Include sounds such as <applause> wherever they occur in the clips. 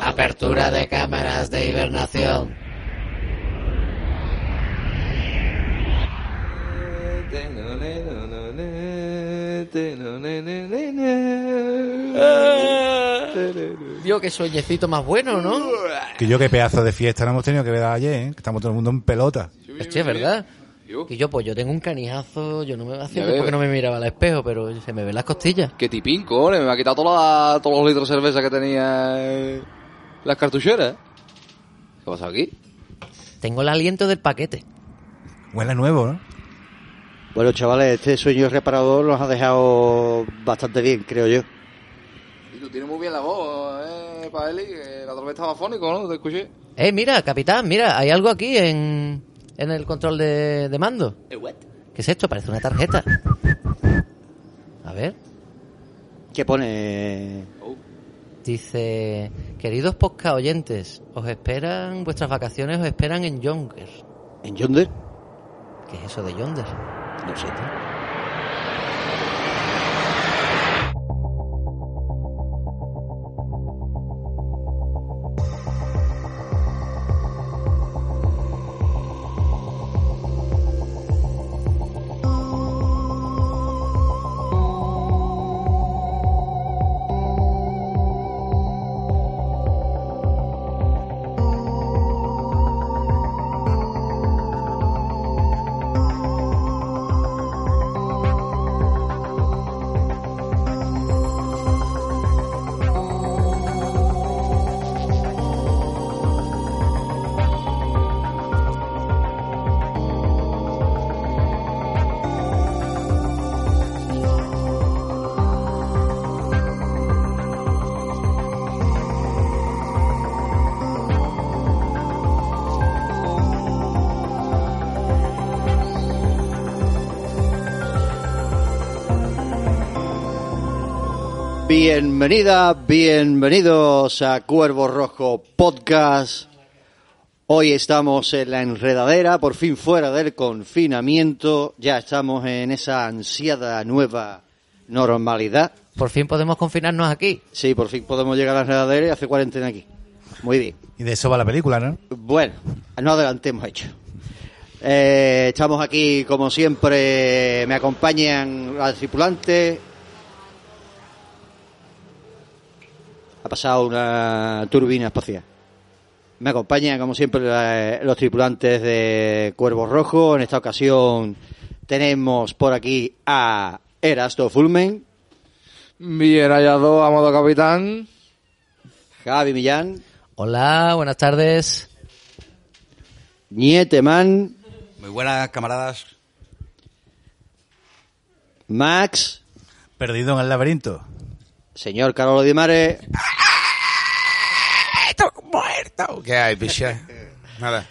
Apertura de cámaras de hibernación. Dios, qué sueñecito más bueno, ¿no? Que yo qué pedazo de fiesta no hemos tenido que ver ayer, ¿eh? Que estamos todo el mundo en pelota. Hostia, es verdad. Que yo, pues yo tengo un canijazo, yo no me hacía tiempo que no me miraba al espejo, pero se me ven las costillas. Qué tipín, cole, me ha quitado toda la- todos los litros de cerveza que tenía eh, las cartucheras. ¿Qué pasa aquí? Tengo el aliento del paquete. Huele nuevo, ¿no? Bueno, chavales, este sueño reparador nos ha dejado bastante bien, creo yo. Y tú tienes muy bien la voz, eh, Paeli, que la otra vez estaba fónico, ¿no? Te escuché. Eh, mira, capitán, mira, hay algo aquí en, en el control de, de mando. ¿Qué es esto? Parece una tarjeta. A ver. ¿Qué pone? Dice, queridos podcast oyentes, os esperan, vuestras vacaciones os esperan en Yonder. ¿En Yonder? ¿Qué es eso de Yonder? No sé. tío. Bienvenida, bienvenidos a Cuervo Rojo Podcast. Hoy estamos en la enredadera, por fin fuera del confinamiento. Ya estamos en esa ansiada nueva normalidad. Por fin podemos confinarnos aquí. Sí, por fin podemos llegar a la enredadera y hacer cuarentena aquí. Muy bien. Y de eso va la película, ¿no? Bueno, no adelantemos hecho. Eh, estamos aquí, como siempre, me acompañan las tripulantes. Ha pasado una turbina espacial. Me acompañan, como siempre, la- los tripulantes de Cuervo Rojo. En esta ocasión tenemos por aquí a Erasto Fulmen, Bien hallado, amado capitán. Javi Millán, Hola, buenas tardes. Nieteman, Muy buenas, camaradas. Max, Perdido en el laberinto. Señor Carlos Di Mare, muerto! ¿Qué hay, picha? Nada.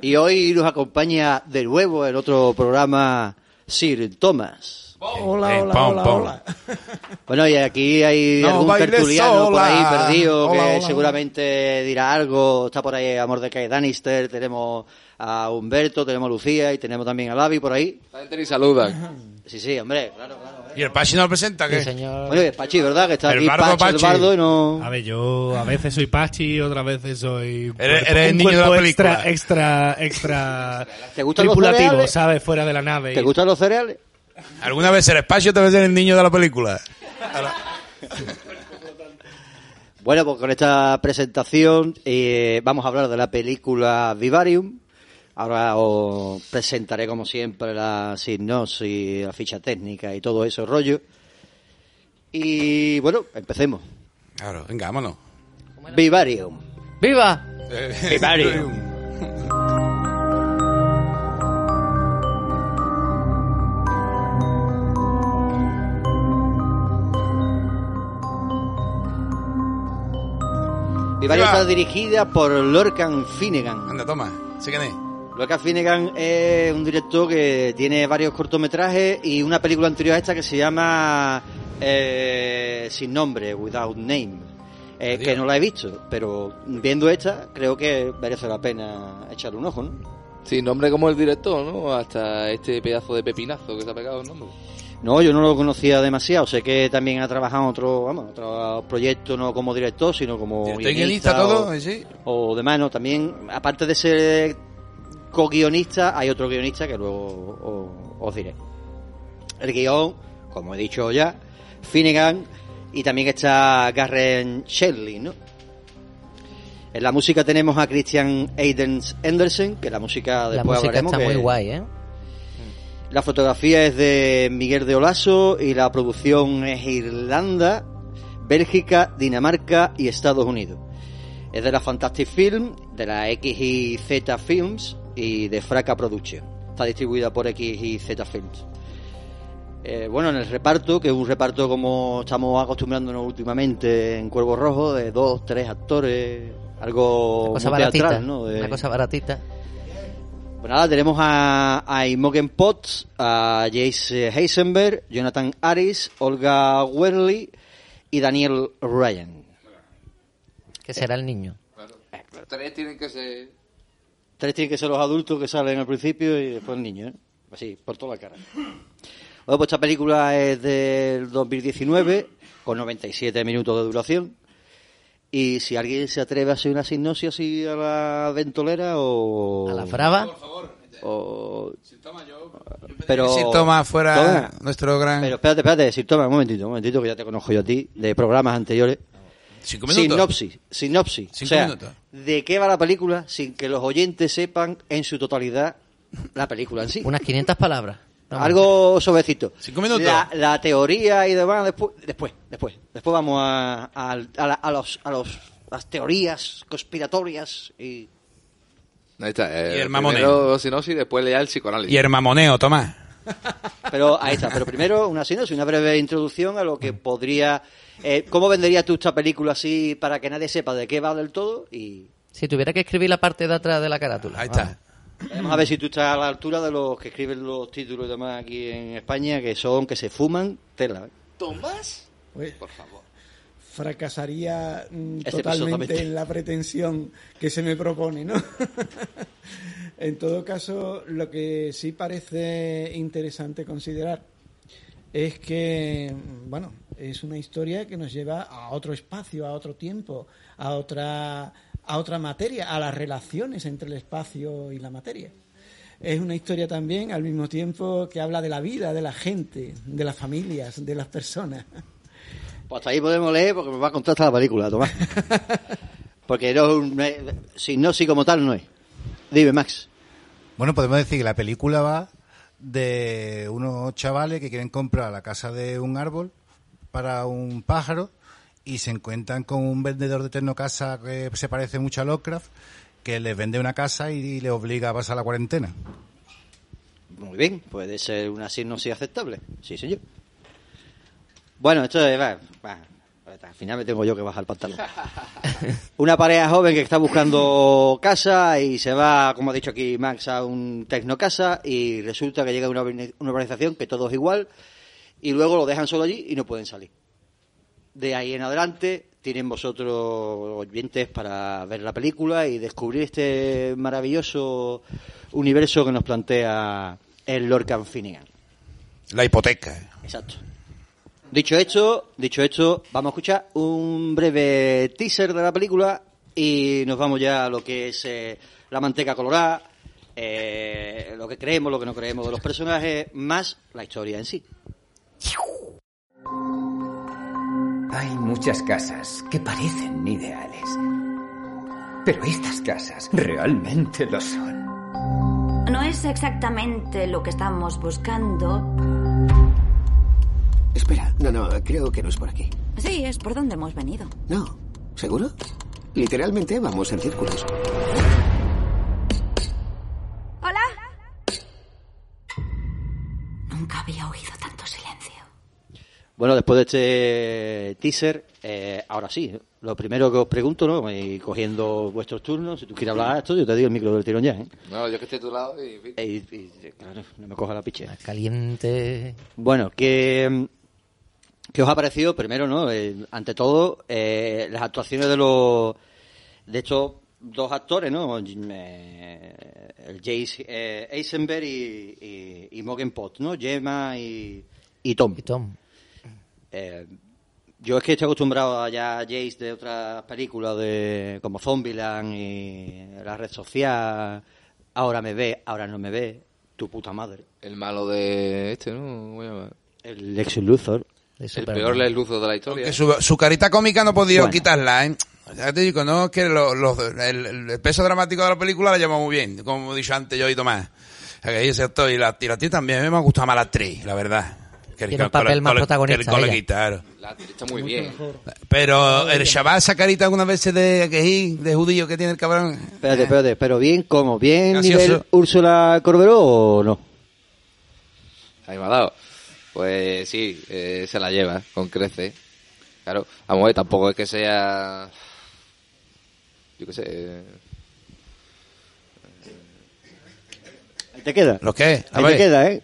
Y hoy nos acompaña de nuevo en otro programa Sir Thomas. Hola, hola, hola, hola. Bueno, y aquí hay No algún tertuliano por ahí perdido Hola, que hola, seguramente dirá algo. Está por ahí Amor de Cae Danister, tenemos a Humberto, tenemos a Lucía y tenemos también a Lavi por ahí. La gente ni saluda. Sí, sí, hombre, claro, claro. ¿Y el Pachi no lo presenta? ¿Qué? Sí, señor. Es Pachi, ¿verdad? Que está El aquí bardo Pachi, el Pachi. bardo y no... A ver, yo a veces soy Pachi, otras veces soy Eres- eres el niño de la película. extra, extra, extra <laughs> ¿Te gustan los tripulativo, cereales? ¿sabes? Fuera de la nave. ¿Te gustan los cereales? ¿Alguna vez eres Pachi o te ves el niño de la película? <laughs> Bueno, pues con esta presentación eh, vamos a hablar de la película Vivarium. Ahora os presentaré, como siempre, la sinopsis, la ficha técnica y todo ese rollo. Y bueno, empecemos. Claro, venga, vámonos. Vivarium. ¡Viva! <laughs> Vivarium. Vivarium Viva. está dirigida por Lorcan Finnegan. Anda, toma. ¿Sí quién es? Lorcan Finnegan es un director que tiene varios cortometrajes y una película anterior a esta que se llama eh, Sin Nombre, Without Name. Eh, que no la he visto, pero viendo esta creo que merece la pena echarle un ojo, ¿no? Sí, nombre como el director, ¿no? Hasta este pedazo de pepinazo que se ha pegado el nombre. No, yo no lo conocía demasiado. Sé que también ha trabajado en otro, vamos, otro proyecto, no como director, sino como guionista todo, o, ¿eh, sí? o demás, ¿no? También, aparte de ser co-guionista, hay otro guionista que luego os, os diré. El guion, como he dicho ya, Finnegan y también está Garren Shelley, ¿no? En la música tenemos a Christian Aiden Anderson, que la música La después música hablaremos. está muy guay, ¿eh? la fotografía es de Miguel de Olaso y la producción es Irlanda, Bélgica, Dinamarca y Estados Unidos. Es de la Fantastic Film, de la X y Z Films y de Fraca Production. Está distribuida por X y Z Films. Eh, bueno, en el reparto, que es un reparto como estamos acostumbrándonos últimamente en Cuervo Rojo, de dos, tres actores, algo Una cosa muy teatral, baratita. ¿no? De- Una cosa baratita. pues nada, tenemos a, a Imogen Potts, a Jace Heisenberg, Jonathan Aris, Olga Werley y Daniel Ryan. Que será el niño. Tres tienen que ser... Tres tienen que ser los adultos que salen al principio y después el niño, ¿eh? Así, por toda la cara. Bueno, pues esta película es del 2019, con 97 minutos de duración. Y si alguien se atreve a hacer una sinopsis así a la ventolera o... A la frava. o... Pero... Si toma fuera Toma. nuestro gran... Pero espérate, espérate, si toma un momentito, un momentito, que ya te conozco yo a ti, de programas anteriores. Cinco minutos. Sinopsis, sinopsis. Cinco o sea, minutos. ¿de qué va la película sin que los oyentes sepan en su totalidad la película en sí? Unas 500 palabras. Vamos. Algo suavecito. Cinco minutos. La, la teoría y demás, después, después, después. Después vamos a, a, a la- a los, a los, las teorías conspiratorias y... Ahí está. Eh, Y el primero mamoneo. sinopsis, después lea el psicoanálisis. Y el mamoneo, Tomás. Pero ahí está. Pero primero una sinopsis, una breve introducción a lo que podría... eh, ¿Cómo venderías tú esta película así para que nadie sepa de qué va del todo? Y Si tuviera que escribir la parte de atrás de la carátula. Ahí está. vamos a ver si tú estás a la altura de los que escriben los títulos y demás aquí en España, que son que se fuman tela. ¿eh? ¿Tomás? Pues, Por favor. fracasaría mm, Este totalmente en la pretensión que se me propone, ¿no? <laughs> en todo caso, lo que sí parece interesante considerar es que, bueno, es una historia que nos lleva a otro espacio, a otro tiempo, a otra, a otra materia, a las relaciones entre el espacio y la materia. Es una historia también, al mismo tiempo, que habla de la vida, de la gente, de las familias, de las personas. Pues hasta ahí podemos leer porque me va a contar hasta la película, Tomás. <laughs> Porque no, es un- si no, sí como tal no es. Dime, Max. Bueno, podemos decir que la película va de unos chavales que quieren comprar la casa de un árbol para un pájaro y se encuentran con un vendedor de tecnocasa que se parece mucho a Lovecraft que les vende una casa y les obliga a pasar la cuarentena. Muy bien, puede ser una sinopsis aceptable. Sí, señor. Bueno, esto es... va, al final me tengo yo que bajar el pantalón. <laughs> Una pareja joven que está buscando casa y se va, como ha dicho aquí Max, a un tecnocasa y resulta que llega una, urbanización que todo es igual y luego lo dejan solo allí y no pueden salir. De ahí en adelante tienen vosotros oyentes para ver la película y descubrir este maravilloso universo que nos plantea el Lorcan Finnegan. La hipoteca. Exacto. Dicho esto, dicho esto, vamos a escuchar un breve teaser de la película y nos vamos ya a lo que es eh, la manteca colorada, eh, lo que creemos, lo que no creemos de los personajes, más la historia en sí. Hay muchas casas que parecen ideales. Pero estas casas realmente lo son. No es exactamente lo que estamos buscando. Espera, no, no, creo que no es por aquí. Sí, es por donde hemos venido. No, ¿seguro? Literalmente vamos en círculos. Hola. Nunca había oído tanto silencio. Bueno, después de este teaser, eh, ahora sí, lo primero que os pregunto, ¿no? Y cogiendo vuestros turnos, si tú quieres hablar de esto, yo te digo el micro del tirón ya, ¿eh? No, yo que estoy a tu lado y... Y, y- claro, no me coja la piche. Caliente. Bueno, que ¿qué os ha parecido? Primero, ¿no? Eh, ante todo, eh, las actuaciones de los de estos dos actores, ¿no? Eh, el Jace eh, Eisenberg y, y, y Morgan Potts, ¿no? Gemma y, y Tom. Y Tom. Eh, yo es que estoy acostumbrado a ya a Jace de otras películas de como Zombieland y la red social. Ahora me ve, ahora no me ve. Tu puta madre. El malo de este, ¿no? El Lex Luthor. El peor Lex Luthor de la historia. Que su, su carita cómica no Bueno. quitarla, ¿eh? Ya te digo, no, es que lo- los- el, el peso dramático de la película la lleva muy bien, como he dicho antes yo y Tomás. O sea, que ese actor y la, y la actriz también, a mí me ha gustado más la actriz, la verdad. Que Tiene un papel más protagonista, Que el ella. claro. La actriz está muy bien. Pero el chaval, esa carita algunas veces de, que- de judío que tiene el cabrón. Espérate, espérate, pero bien, ¿cómo? ¿Bien Gracioso. nivel Úrsula Corberó o no? Ahí me ha dado. Pues sí, eh, se la lleva con crece. Claro, vamos a ver, tampoco es que sea. Yo qué sé. eh, Ahí te queda. ¿Lo qué? A Ahí ver. te queda, ¿eh?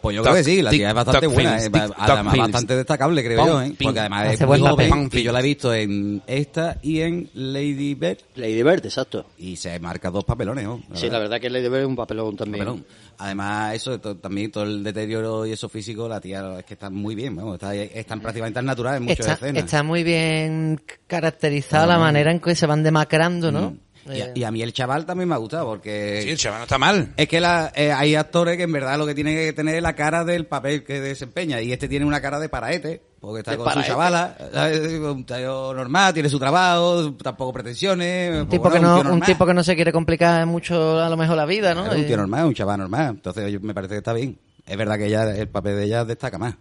Pues yo creo que sí, la tía es bastante buena, eh, además films. bastante destacable, creo yo, ¿eh? porque además es muy joven, que yo la he visto en esta y en Lady Bird. Lady Bird, exacto. Y se marca dos papelones, ¿no? Sí, la verdad que Lady Bird es un papelón también. Papelón. Además, eso, to- también todo el deterioro y eso físico, la tía es que está muy bien, vamos, está, están prácticamente tan natural en muchas Está, escenas. está muy bien caracterizada la manera en que se van demacrando, ¿no? Mm. Y, Eh, a, y a mí el chaval también me ha gustado porque... Sí, el chaval no está mal. Es que la- eh, hay actores que en verdad lo que tienen que tener es la cara del papel que desempeña. Y este tiene una cara de paraete, porque está De con paraete. su chavala. ¿sabes? Un tío normal, tiene su trabajo, tampoco pretensiones. un pues tipo, que no, un tipo que no se quiere complicar mucho a lo mejor la vida, ¿no? Claro, un Eh, tío normal, un chaval normal. Entonces yo- me parece que está bien. Es verdad que ella, el papel de ella destaca más,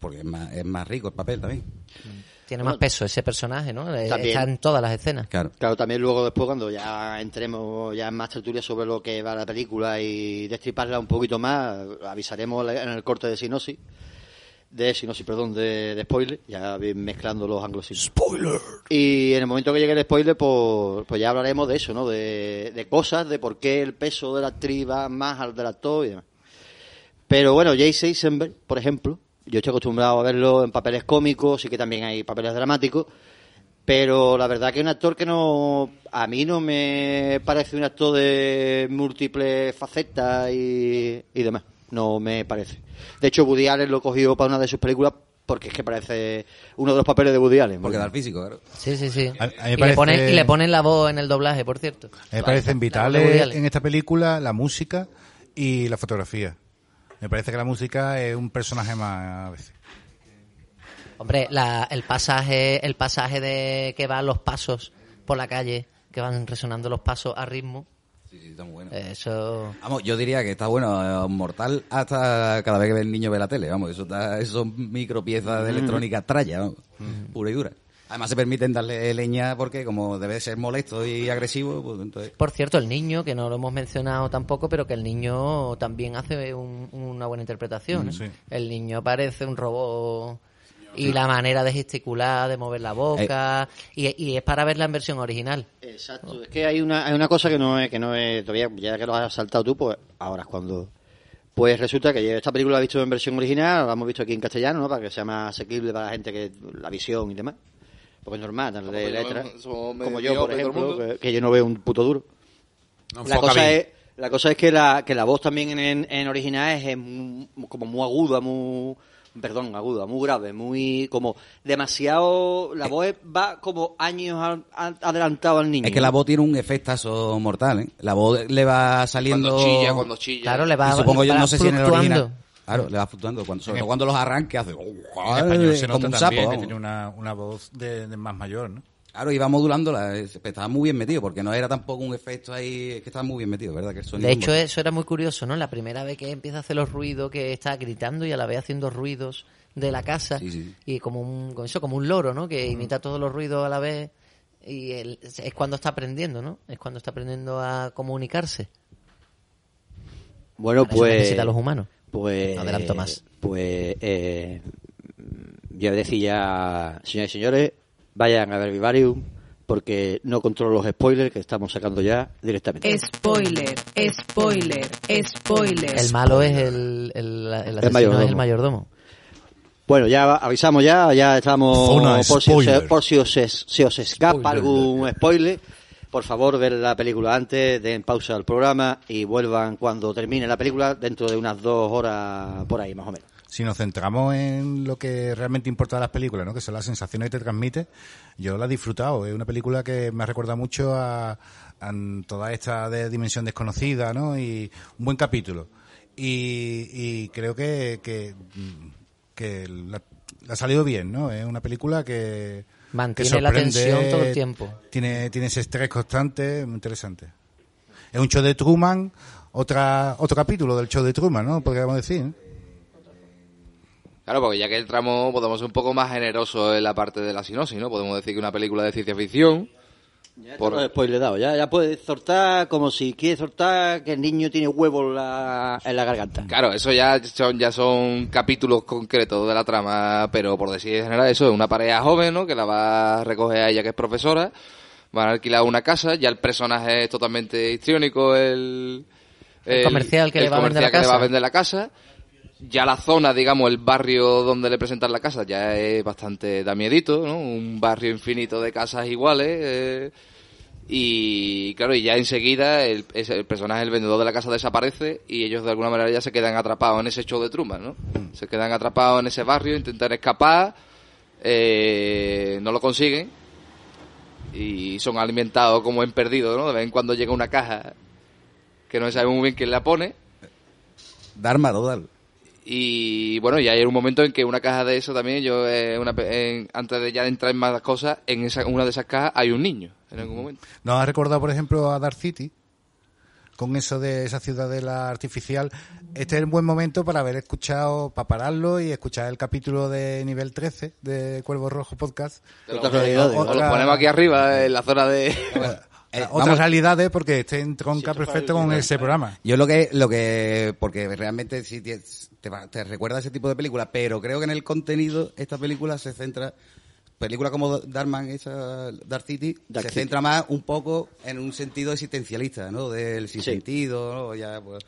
porque es más, es más rico el papel también. Tiene más peso ese personaje, ¿no? Eh, También. Está en todas las escenas. Claro. Claro, también luego después cuando ya entremos ya en más tertulia sobre lo que va la película y destriparla un poquito más, avisaremos en el corte de sinosis, de sinosis, perdón, de, de spoiler, ya mezclando los anglosinos. Spoiler. Y en el momento que llegue el spoiler, pues, pues ya hablaremos de eso, ¿no? De, de cosas, de por qué el peso de la actriz va más al del actor y demás. Pero bueno, Jace Eisenberg, por ejemplo, yo estoy acostumbrado a verlo en papeles cómicos, sí que también hay papeles dramáticos, pero la verdad que es un actor que no, a mí no me parece un actor de múltiples facetas y, y demás, no me parece. De hecho, Woody Allen lo cogió para una de sus películas porque es que parece uno de los papeles de Woody Allen. Porque da el físico, claro. Sí, sí, sí. A- a y, le ponen, y le ponen la voz en el doblaje, por cierto. Me parecen vitales en esta película la música y la fotografía. Me parece que la música es un personaje más a veces. Hombre, la- el pasaje, el pasaje de que van los pasos por la calle, que van resonando los pasos a ritmo. Sí, sí, está muy bueno. Eso. Vamos, yo diría que está bueno, eh, mortal hasta cada vez que el niño ve la tele, vamos, eso está, eso son micropiezas de electrónica tralla, vamos, pura y dura. Además se permiten darle leña porque como debe ser molesto y agresivo, pues entonces... Por cierto, el niño, que no lo hemos mencionado tampoco, pero que el niño también hace un- una buena interpretación. Mm, ¿eh? sí. El niño parece un robot y la manera de gesticular, de mover la boca, y, y es para verla en versión original. Exacto, es que hay una, hay una cosa que no es, que no es, todavía, ya que lo has saltado tú, pues ahora es cuando... Pues resulta que esta película la he visto en versión original, la hemos visto aquí en castellano, ¿no? Para que sea más asequible para la gente que la visión y demás. Porque es normal, darle yo, letra. somos Como yo, por ejemplo, que, que yo no veo un puto duro. No La cosa, es, la cosa es que la, que la voz también en, en original es, mu- como muy aguda, muy... Perdón, aguda, muy grave, muy como demasiado... La voz es- va como años a- a- adelantado al niño. Es que la voz tiene un efectazo mortal, ¿eh? La voz le va saliendo... Cuando chilla, cuando chilla. Claro, le va, Y supongo yo, va no sé si en el original... Claro, le va fluctuando. Cuando, sobre todo cuando los arranques hace... En español se como nota un también sapo, que tiene una, una voz de, de más mayor, ¿no? Claro, iba modulándola, eh, estaba muy bien metido, porque no era tampoco un efecto ahí, es que estaba muy bien metido, ¿verdad? Que el sonido De hecho, muy- eso era muy curioso, ¿no? La primera vez que empieza a hacer los ruidos, que está gritando y a la vez haciendo ruidos de la casa. Sí, sí. Y como un, como eso, como un loro, ¿no? Que imita todos los ruidos a la vez. Y él- es cuando está aprendiendo, ¿no? Es cuando está aprendiendo a comunicarse. Bueno, Para eso pues... necesita a los humanos. Pues... No adelanto más. Pues... Eh, yo decía, señores y señores, vayan a ver Vivarium, porque no controlo los spoilers que estamos sacando ya directamente. Spoiler, spoiler, spoiler. El malo es el, el, el asesino mayordomo. es el mayordomo. Bueno, ya avisamos ya, ya estamos por si, os, por si os es- se os escapa Spoiler. algún spoiler. Por favor, ver la película antes, den pausa al programa y vuelvan cuando termine la película dentro de unas dos horas por ahí, más o menos. Si nos centramos en lo que realmente importa de las películas, ¿no? que son las sensaciones que te transmite, yo la he disfrutado. Es una película que me recuerda mucho a, toda esta de dimensión desconocida, ¿no? Y un buen capítulo. Y, y creo que, que, que la ha salido bien, ¿no? Es una película que Mantiene la tensión todo el tiempo. Tiene, tiene ese estrés constante, muy interesante. Es un show de Truman, otra, otro capítulo del show de Truman, ¿no? Podríamos decir. Claro, porque ya que entramos, podemos ser un poco más generosos en la parte de la sinopsis, ¿no? Podemos decir que una película de ciencia ficción. Por... Los spoilers dados, ya, ya puedes soltar como si quieres soltar que el niño tiene huevos en la, en la garganta. Claro, eso ya son, ya son capítulos concretos de la trama, pero por decir en general, eso es una pareja joven, ¿no? Que la va a recoger a ella que es profesora, van a alquilar una casa, ya el personaje es totalmente histriónico, el... El comercial que el le va a vender comercial la que le va a vender la casa. Ya la zona, digamos, el barrio donde le presentan la casa ya es bastante da miedito, ¿no? Un barrio infinito de casas iguales. eh, y claro, y ya enseguida el, el personaje, el vendedor de la casa desaparece y ellos de alguna manera ya se quedan atrapados en ese show de Truman, ¿no? Se quedan atrapados en ese barrio, intentan escapar, eh, no lo consiguen y son alimentados como en perdido, ¿no? De vez en cuando llega una caja que no se sabe muy bien quién la pone Dharma total. Y bueno, y hay un momento en que una caja de eso también, yo eh, una pe- en- antes de ya entrar en más cosas, en esa, una de esas cajas hay un niño en algún momento. ¿Nos ha recordado, por ejemplo, a Dark City? Con eso de esa ciudadela artificial. Este es el buen momento para haber escuchado, para pararlo y escuchar el capítulo de nivel 13 de Cuervo Rojo Podcast. Lo, lo ponemos aquí arriba en la zona de... <laughs> otras vamos- realidades porque este entronca perfecto con ese programa. Yo lo que, lo que, porque realmente sí te, va- te recuerda a ese tipo de película, pero creo que en el contenido esta película se centra, película como Darkman, esa Dark City, Dark se City. centra más un poco en un sentido existencialista, ¿no? Del sin Sí. sentido, ¿no? Ya, pues,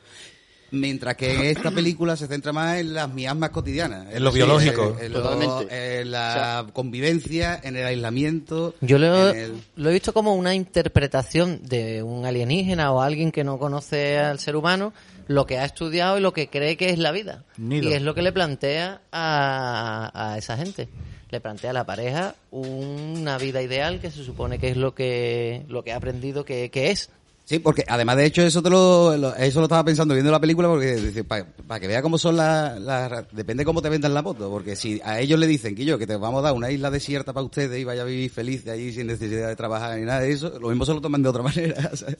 Mientras que en esta película se centra más en las miasmas cotidianas. En lo biológico. En, en lo- en la convivencia, en el aislamiento. Yo lo, el- lo he visto como una interpretación de un alienígena o alguien que no conoce al ser humano, lo que ha estudiado y lo que cree que es la vida. Nido. Y es lo que le plantea a, a esa gente. Le plantea a la pareja una vida ideal que se supone que es lo que, lo que ha aprendido que, que es. Sí, porque además de hecho eso te lo, lo- eso lo estaba pensando viendo la película porque para que vea cómo son las, las- depende cómo te vendan la moto, porque si a ellos le dicen que yo que te vamos a dar una isla desierta para ustedes y vaya a vivir feliz de allí sin necesidad de trabajar ni nada de eso, lo mismo se lo toman de otra <laughs> manera, ¿sabes?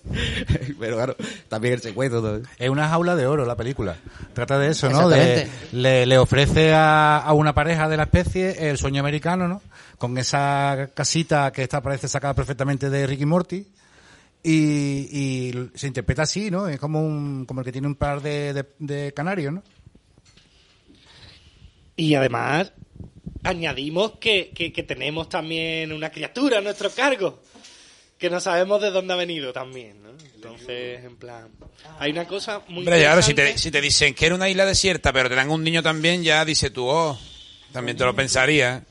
pero claro, también el secuestro todo. Es una jaula de oro la película. Trata de eso, ¿no? De, le, le ofrece a, a una pareja de la especie el sueño americano, ¿no? Con esa casita que está parece sacada perfectamente de Ricky Morty. Y, y se interpreta así, ¿no? Es como un, como el que tiene un par de, de, de canarios, ¿no? Y además, añadimos que, que, que tenemos también una criatura a nuestro cargo. Que no sabemos de dónde ha venido también, ¿no? Entonces, en plan... Hay una cosa muy Hombre, ya, si te, si te dicen que era una isla desierta, pero te dan un niño también, ya dice tú, oh, también te lo pensaría.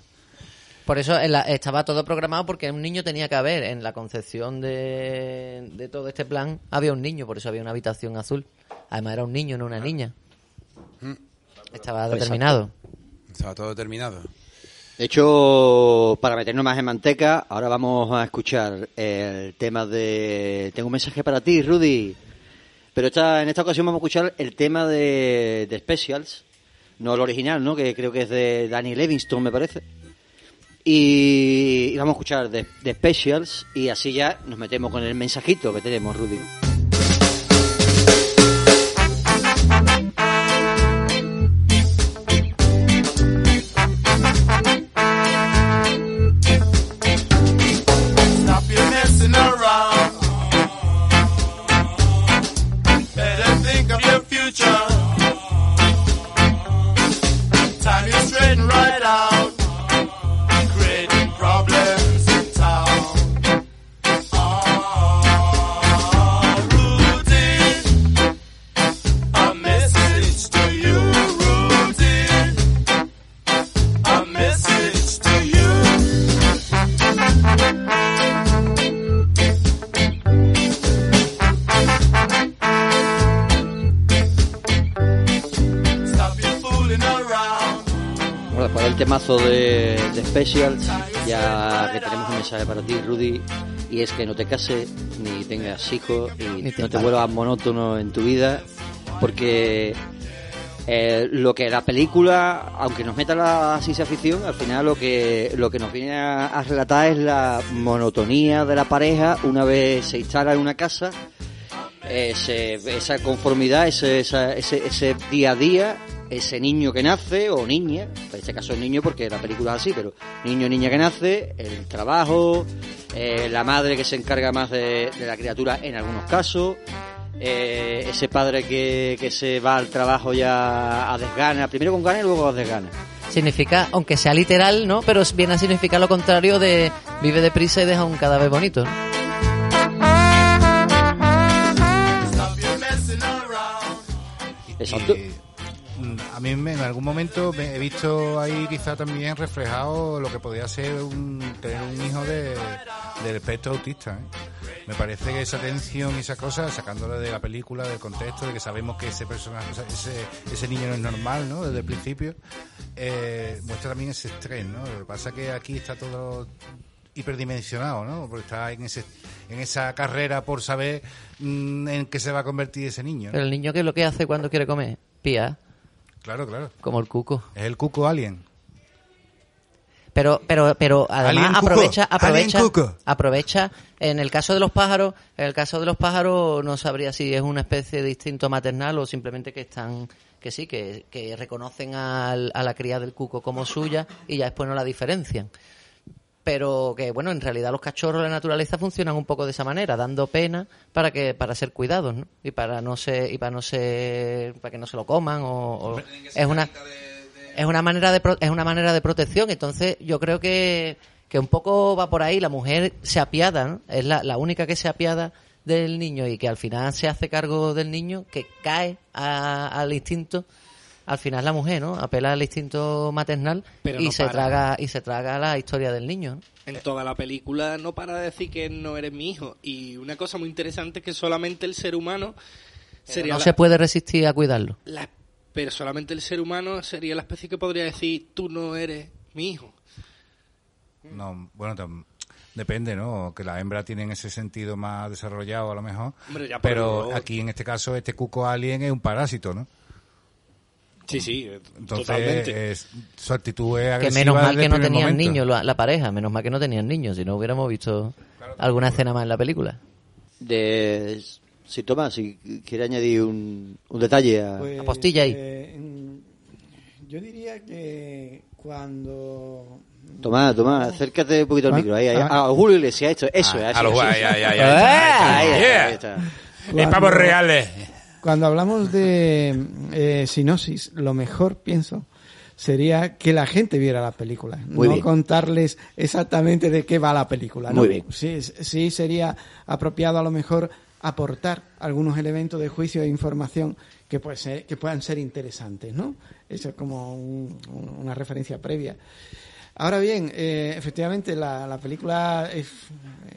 Por eso en la- estaba todo programado porque un niño tenía que haber. En la concepción de, de todo este plan había un niño, por eso había una habitación azul. Además era un niño, no una niña. Estaba Pues determinado. Estaba todo terminado. De hecho, para meternos más en manteca, ahora vamos a escuchar el tema de... Tengo un mensaje para ti, Rudy. Pero esta, en esta ocasión vamos a escuchar el tema de, de Specials. No el original, ¿no? Que creo que es de Danny Livingston, me parece. Y, vamos a escuchar de, de Specials y así ya nos metemos con el mensajito que tenemos, Rudy. Temazo de, de Specials, ya que tenemos un mensaje para ti, Rudy, y es que no te cases, ni tengas hijos, y Ni te no te vuelvas monótono en tu vida, porque eh, lo que la película, aunque nos meta la ciencia ficción, al final lo que, lo que nos viene a, a relatar es la monotonía de la pareja. Una vez se instala en una casa, ese- esa conformidad, ese, esa- ese, ese día a día, ese niño que nace, o niña, en este caso es niño porque la película es así, pero niño o niña que nace, el trabajo, eh, la madre que se encarga más de, de la criatura en algunos casos, eh, ese padre que, que se va al trabajo ya a desgana, primero con ganas y luego a desgana. Significa, aunque sea literal, ¿no? Pero viene a significar lo contrario de vive deprisa y deja un cadáver bonito. ¿no? Exacto. A mí en algún momento me he visto ahí quizá también reflejado lo que podría ser un, tener un hijo de, del espectro autista. ¿eh? Me parece que esa tensión y esas cosas, sacándolo de la película, del contexto, de que sabemos que ese personaje, ese, ese niño no es normal, ¿no? Desde el principio, eh, muestra también ese estrés, ¿no? Lo que pasa es que aquí está todo hiperdimensionado, ¿no? Porque está en ese en esa carrera por saber mm, en qué se va a convertir ese niño. Pero el niño, ¿qué es lo que hace cuando quiere comer? Pía, Claro, claro. como el cuco. Es el cuco alien. Pero, pero, pero además aprovecha, aprovecha, aprovecha. En el caso de los pájaros, en el caso de los pájaros no sabría si es una especie de instinto maternal o simplemente que están, que sí, que, que reconocen al- a la cría del cuco como suya y ya después no la diferencian. Pero que bueno, en realidad los cachorros de la naturaleza funcionan un poco de esa manera, dando pena para que para ser cuidados, ¿no? Y para no ser y para no ser para que no se lo coman o, o- es una es una manera de es una manera de protección entonces yo creo que, que un poco va por ahí la mujer se apiada ¿no? es la, la única que se apiada del niño y que al final se hace cargo del niño que cae a- al instinto al final la mujer no apela al instinto maternal Pero y no se para. traga y se traga la historia del niño ¿no? En toda la película no para de decir que no eres mi hijo. Y una cosa muy interesante es que solamente el ser humano sería no la- se puede resistir a cuidarlo la- pero solamente el ser humano sería la especie que podría decir tú no eres mi hijo. No, bueno, tam- depende, ¿no? Que las hembras tienen ese sentido más desarrollado a lo mejor. Hombre, ya, pero pero- aquí en este caso este cuco alien es un parásito, ¿no? Sí, sí, Entonces totalmente. es- su actitud es que agresiva menos mal que no tenían momento. niños la, la pareja menos mal que no tenían niños si no hubiéramos visto alguna escena más en la película De, si Tomás, si quiere añadir un, un detalle a... Pues, postilla ahí. eh, yo diría que cuando Tomás, Tomás, acércate un poquito al Ah, micro. Ahí, ahí. ah. A Julio Iglesias, esto, eso, Ah, eso, a los- ay, ay, ay, Ahí está, ahí está, ahí está. <laughs> Y pavos reales. Cuando hablamos de eh, sinosis, lo mejor, pienso, sería que la gente viera la película, Muy no bien. contarles exactamente de qué va la película. ¿no? Muy bien. Sí, sí sería apropiado a lo mejor aportar algunos elementos de juicio e información que, puede ser- que puedan ser interesantes, ¿no? Eso es como un- un- una referencia previa. Ahora bien, eh, efectivamente la, la película es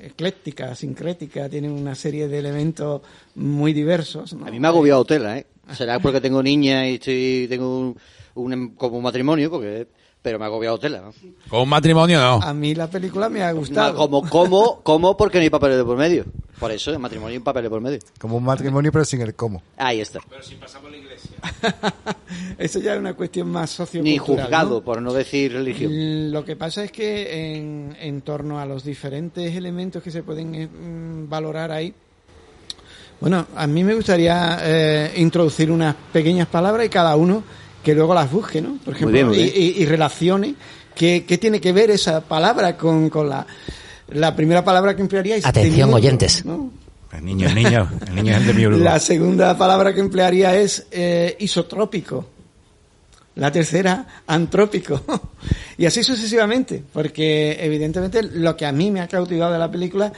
ecléctica, sincrética, tiene una serie de elementos muy diversos. ¿no? A mí me ha agobiado Tela, ¿eh? Será porque tengo niña y estoy, tengo un, un- como un matrimonio, porque, pero me ha agobiado Tela, ¿no? Con un matrimonio no. A mí la película me ha gustado. como, como, como porque no hay papeles de por medio. Por eso, el matrimonio y un papel de por medio. Como un matrimonio pero sin el cómo. Ahí está. <laughs> Eso ya es una cuestión más sociocultural. Ni juzgado, ¿no? por no decir religión. Lo que pasa es que en, en torno a los diferentes elementos que se pueden eh, mm, valorar ahí, bueno, a mí me gustaría eh, introducir unas pequeñas palabras y cada uno que luego las busque, ¿no? Por ejemplo, bien, muy y, bien. y- y relacione qué, qué tiene que ver esa palabra con, con la, la primera palabra que emplearía. es Atención, temiendo, oyentes. ¿no? El niño, el niño, el niño es el de mi. La segunda palabra que emplearía es eh, isotrópico. La tercera, antrópico. <laughs> y así sucesivamente, porque evidentemente lo que a mí me ha cautivado de la película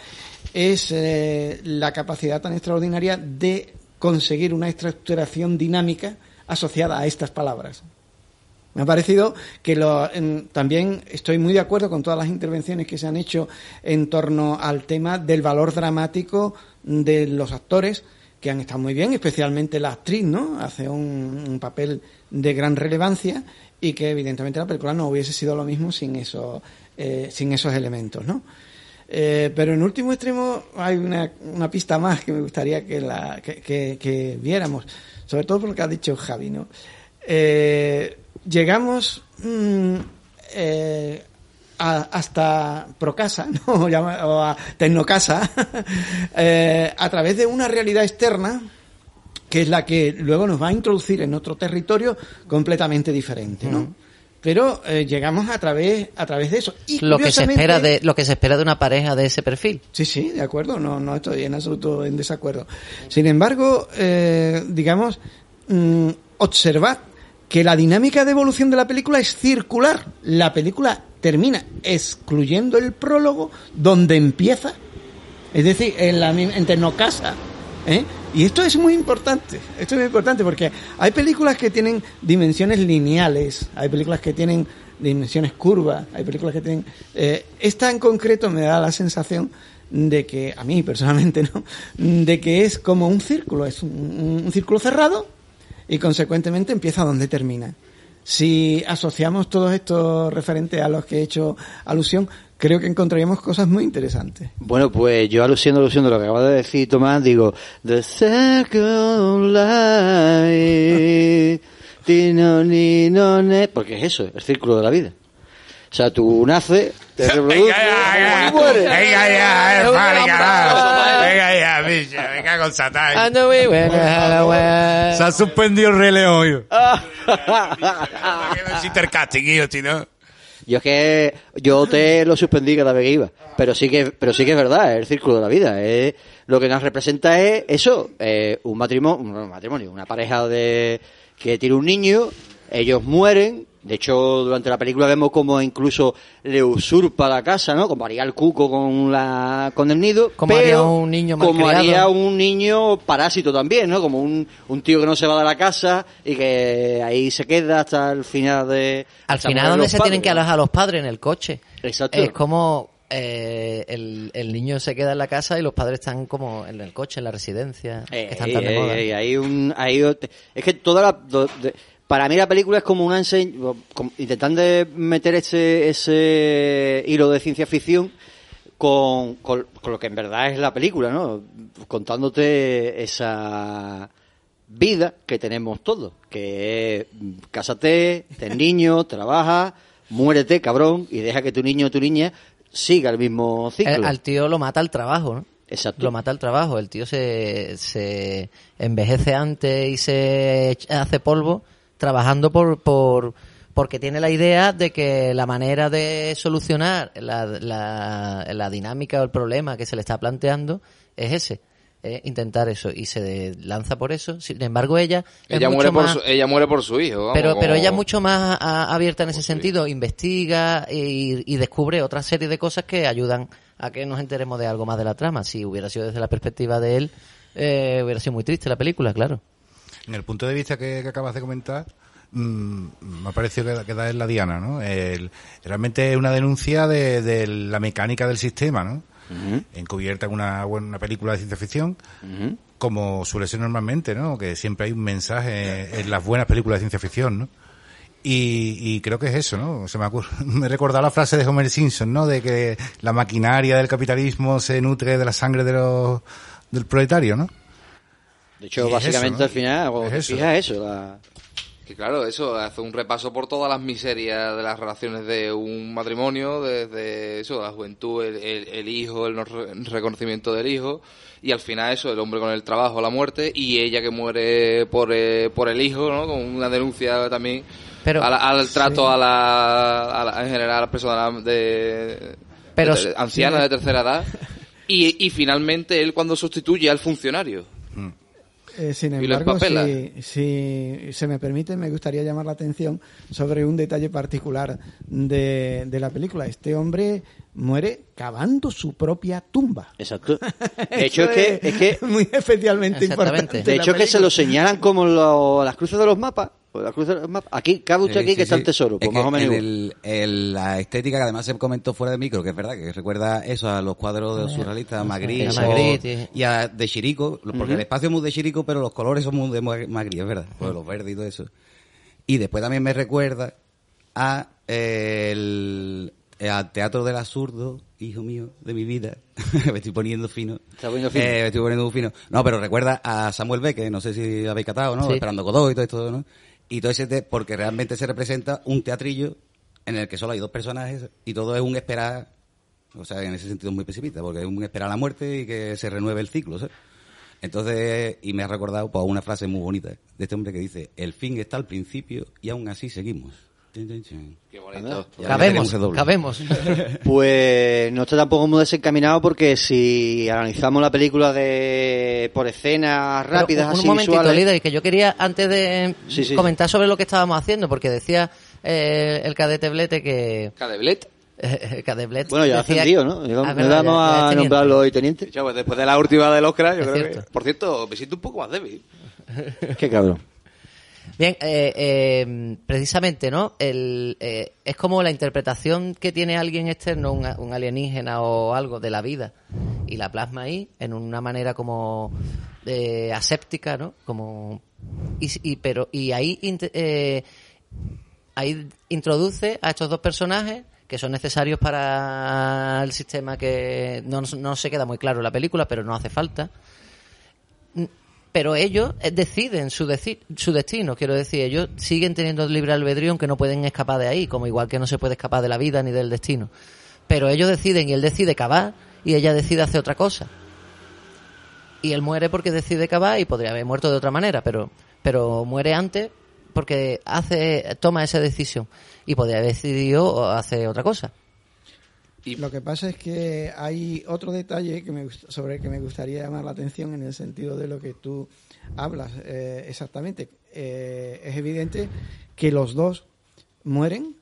es eh, la capacidad tan extraordinaria de conseguir una estructuración dinámica asociada a estas palabras. Me ha parecido que también estoy muy de acuerdo con todas las intervenciones que se han hecho en torno al tema del valor dramático de los actores que han estado muy bien, especialmente la actriz, ¿no? Hace un, papel de gran relevancia y que evidentemente la película no hubiese sido lo mismo sin esos, eh, sin esos elementos, ¿no? Eh, pero en último extremo hay una, pista más que me gustaría que, la, que viéramos, sobre todo por lo que ha dicho Javi, ¿no? Eh, llegamos mm, eh, a- hasta Procasa, <laughs> ¿no? O llama- o a Tecnocasa, <laughs> eh, a través de una realidad externa que es la que luego nos va a introducir en otro territorio completamente diferente, ¿no? Pero eh, llegamos a través a través de eso. Y Lo que se espera de lo que se espera de una pareja de ese perfil. Sí, sí, de acuerdo, no, no estoy en absoluto en desacuerdo. Sin embargo, eh, digamos, mm, observad que la dinámica de evolución de la película es circular. La película termina excluyendo el prólogo donde empieza, es decir, en la mi- en Tecnocasa. ¿eh? Y esto es muy importante, esto es muy importante porque hay películas que tienen dimensiones lineales, hay películas que tienen dimensiones curvas, hay películas que tienen... eh, esta en concreto me da la sensación de que, a mí personalmente <laughs> no, de que es como un círculo, es un círculo cerrado y consecuentemente empieza donde termina. Si asociamos todos estos referentes a los que he hecho alusión, creo que encontraríamos cosas muy interesantes. Bueno, pues yo alusión, alusión de lo que acaba de decir Tomás, digo, The Second Life, <laughs> porque es eso, el círculo de la vida. O sea, tú naces, te reproduces y mueres. Venga ya, vale, carajo. Venga ya, bicho, cago en Satán. Se ha suspendido el Rey León. Es intercasting, tío, si no. Yo es que yo te lo suspendí cada vez que iba, pero sí que, pero sí que es verdad, es el círculo de la vida. Es, lo que nos representa es eso, eh, un matrimonio, un matrimonio, una pareja de que tiene un niño, ellos mueren. De hecho, durante la película vemos como incluso le usurpa la casa, ¿no? Como haría el cuco con la con el nido. Como pero haría un niño Como haría un niño parásito también, ¿no? Como un, un tío que no se va de la casa y que ahí se queda hasta el final de... Al final donde se tienen que alojar los padres en el coche. Exacto. Es como eh, el, el niño se queda en la casa y los padres están como en el coche, en la residencia. que están tan de ey, moda. ey, hay un, hay es que toda la, de- para mí la película es como una enseñ, como- intentando meter ese, ese hilo de ciencia ficción con, con, con lo que en verdad es la película, ¿no? Contándote esa vida que tenemos todos, que es mm, cásate, ten <laughs> niño, trabaja, muérete, cabrón, y deja que tu niño o tu niña siga el mismo ciclo. El- al tío lo mata el trabajo, ¿no? Exacto. Lo mata el trabajo. El tío se, se envejece antes y se hace polvo trabajando por, por porque tiene la idea de que la manera de solucionar la, la, la dinámica o el problema que se le está planteando es ese. es intentar eso y se lanza por eso. Sin embargo, ella Ella muere, por más- su, ella muere por su hijo. vamos, pero, pero ella es mucho más a- abierta en ese sentido, investiga y, y descubre otra serie de cosas que ayudan a que nos enteremos de algo más de la trama. Si hubiera sido desde la perspectiva de él, eh, hubiera sido muy triste la película, claro. En el punto de vista que, que acabas de comentar, mm, me ha parecido que, que da en la diana, ¿no? El- realmente es una denuncia de, de la mecánica del sistema, ¿no? Encubierta en una, buena- una película de ciencia ficción, como suele ser normalmente, ¿no? Que siempre hay un mensaje en las buenas películas de ciencia ficción, ¿no? Y, y creo que es eso, ¿no? Se me, ocurre- <laughs> me he recordado la frase de Homer Simpson, ¿no? De que la maquinaria del capitalismo se nutre de la sangre de los, del proletario, ¿no? De hecho, básicamente eso, ¿no? al final, Es eso. fijas eso, la- Que claro, eso hace un repaso por todas las miserias de las relaciones de un matrimonio, desde eso, la juventud, el, el- el hijo, el no re- reconocimiento del hijo, y al final eso, el hombre con el trabajo, la muerte, y ella que muere por, eh, por el hijo, ¿no? Con una denuncia también Pero- al trato sí. a, la, a la- en general a las personas de, Pero- de- ancianas sí. de tercera edad, <laughs> y, y finalmente él cuando sustituye al funcionario. Eh, sin embargo, si, si se me permite, me gustaría llamar la atención sobre un detalle particular de, de la película. Este hombre muere cavando su propia tumba. Exacto. <laughs> De hecho, es que, es que muy especialmente importante. De hecho, que se lo señalan como lo- las cruces de los mapas, Pues la cruz del mapa. Aquí, cabe usted Sí, aquí sí, que está sí. el tesoro, pues Es más que o menos en el- el- la estética que además se comentó fuera de micro, que es verdad, que recuerda eso a los cuadros de los Eh, surrealistas, Magritte, a Magritte, y a de Chirico, porque el espacio es muy de Chirico, pero los colores son muy de Ma- Magritte, es verdad, pues los verdes y todo eso. Y después también me recuerda a eh, el, eh, al Teatro del Absurdo, hijo mío, de mi vida. <laughs> me estoy poniendo fino. Está poniendo fino. Eh, me estoy poniendo fino. No, pero recuerda a Samuel Beckett, no sé si habéis catado, ¿no? Sí. Esperando Godot y todo esto, ¿no? Y todo ese, te- porque realmente se representa un teatrillo en el que solo hay dos personajes y todo es un esperar, o sea, en ese sentido es muy pesimista, porque es un esperar la muerte y que se renueve el ciclo, ¿sabes? Entonces, y me ha recordado pues, una frase muy bonita de este hombre que dice, el fin está al principio y aún así seguimos. Qué bonito. Cabemos, cabemos. <laughs> Pues no está tampoco muy desencaminado porque si analizamos la película de por escenas Pero rápidas, un, así un momentito, visuales, líder, que yo quería antes de Sí, sí. comentar sobre lo que estábamos haciendo, porque decía eh, el cadete Blete que... ¿Cadeblet? cadete <laughs> Bueno, ya ha decía- ascendido, ¿no? Ah, Llegamos- verdad, vamos ya- ya es a nombrarlo hoy teniente. Ya, pues después de la última del Oscar, yo Es creo cierto. que... Por cierto, me siento un poco más débil. Qué cabrón. Bien, eh, eh, precisamente, ¿no? El, eh, es como la interpretación que tiene alguien externo, un, alienígena o algo de la vida, y la plasma ahí en una manera como eh, aséptica, ¿no? Como y, pero y ahí eh, ahí introduce a estos dos personajes que son necesarios para el sistema que no, no se queda muy claro en la película, pero no hace falta pero ellos eh, deciden su, deci- su destino, quiero decir, ellos siguen teniendo libre albedrío aunque no pueden escapar de ahí, como igual que no se puede escapar de la vida ni del destino. Pero ellos deciden y él decide cavar y ella decide hacer otra cosa. Y él muere porque decide cavar y podría haber muerto de otra manera, pero, pero muere antes porque hace, toma esa decisión y podría haber decidido hacer otra cosa. Lo que pasa es que hay otro detalle que me, sobre el que me gustaría llamar la atención en el sentido de lo que tú hablas eh, exactamente. Eh, es evidente que los dos mueren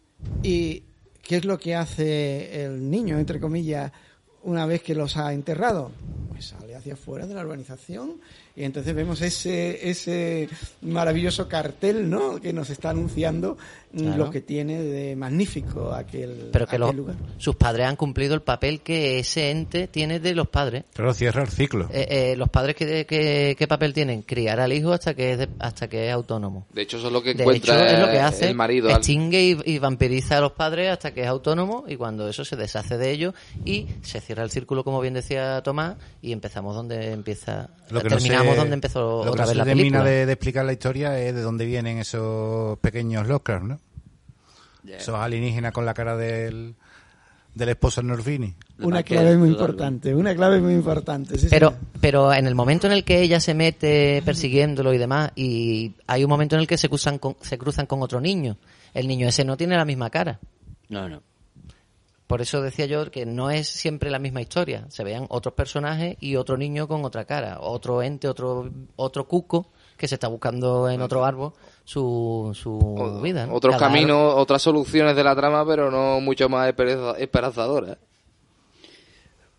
y ¿qué es lo que hace el niño, entre comillas, una vez que los ha enterrado? Pues sale hacia afuera de la urbanización y entonces vemos ese, ese maravilloso cartel ¿no? que nos está anunciando mm, Claro. lo que tiene de magnífico aquel, Pero que aquel los, lugar. sus padres han cumplido el papel que ese ente tiene de los padres. Claro, cierra el ciclo. Eh, eh, los padres ¿qué, qué, qué papel tienen? Criar al hijo hasta que es de- hasta que es autónomo. De hecho, eso es lo que De encuentra hecho, es lo que hace. el marido. al- Extingue y, y vampiriza a los padres hasta que es autónomo y cuando eso se deshace de ellos y se cierra el círculo, como bien decía Tomás, y empezamos donde empieza. Lo que no terminamos donde empezó lo que otra no vez se la termina película. de, de explicar la historia es de dónde vienen esos pequeños Lovecraft, ¿no? Esos alienígenas con la cara del, del esposo Norvini. Una clave muy importante, una clave muy importante. sí, Pero, pero en el momento en el que ella se mete persiguiéndolo y demás, y hay un momento en el que se cruzan con, se cruzan con otro niño. El niño ese no tiene la misma cara. No, no. Por eso decía yo que no es siempre la misma historia. Se vean otros personajes y otro niño con otra cara. Otro ente, otro, otro cuco que se está buscando en otro árbol su, su vida. ¿no? Otros Cada caminos, otras soluciones de la trama, pero no mucho más esperanza- esperanzadoras.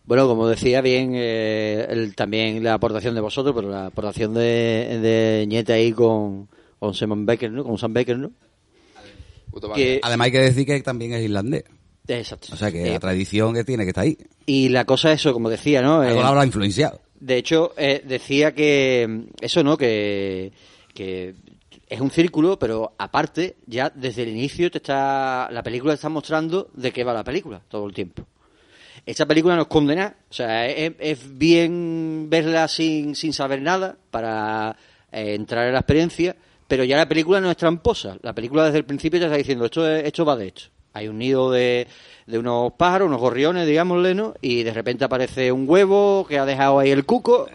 Bueno, como decía bien, eh, el- también la aportación de vosotros, pero la aportación de, de Ñete ahí con, con Simon Becker, ¿no? Con Sam Becker, ¿no? Que- Además hay que decir que también es irlandés. Exacto. O sea que Eh, la tradición que tiene que está ahí. Y la cosa es eso, como decía, ¿no? Algo Eh, la habrá influenciado. De hecho, eh, decía que eso, ¿no? Que, que es un círculo, pero aparte, ya desde el inicio te está la película te está mostrando de qué va la película todo el tiempo. Esta película no es condena, o sea, es, es bien verla sin, sin saber nada para eh, entrar en la experiencia, pero ya la película no es tramposa. La película desde el principio te está diciendo, esto, es- esto va de esto. Hay un nido de, de unos pájaros, unos gorriones, digámosle, ¿no? Y de repente aparece un huevo que ha dejado ahí el cuco,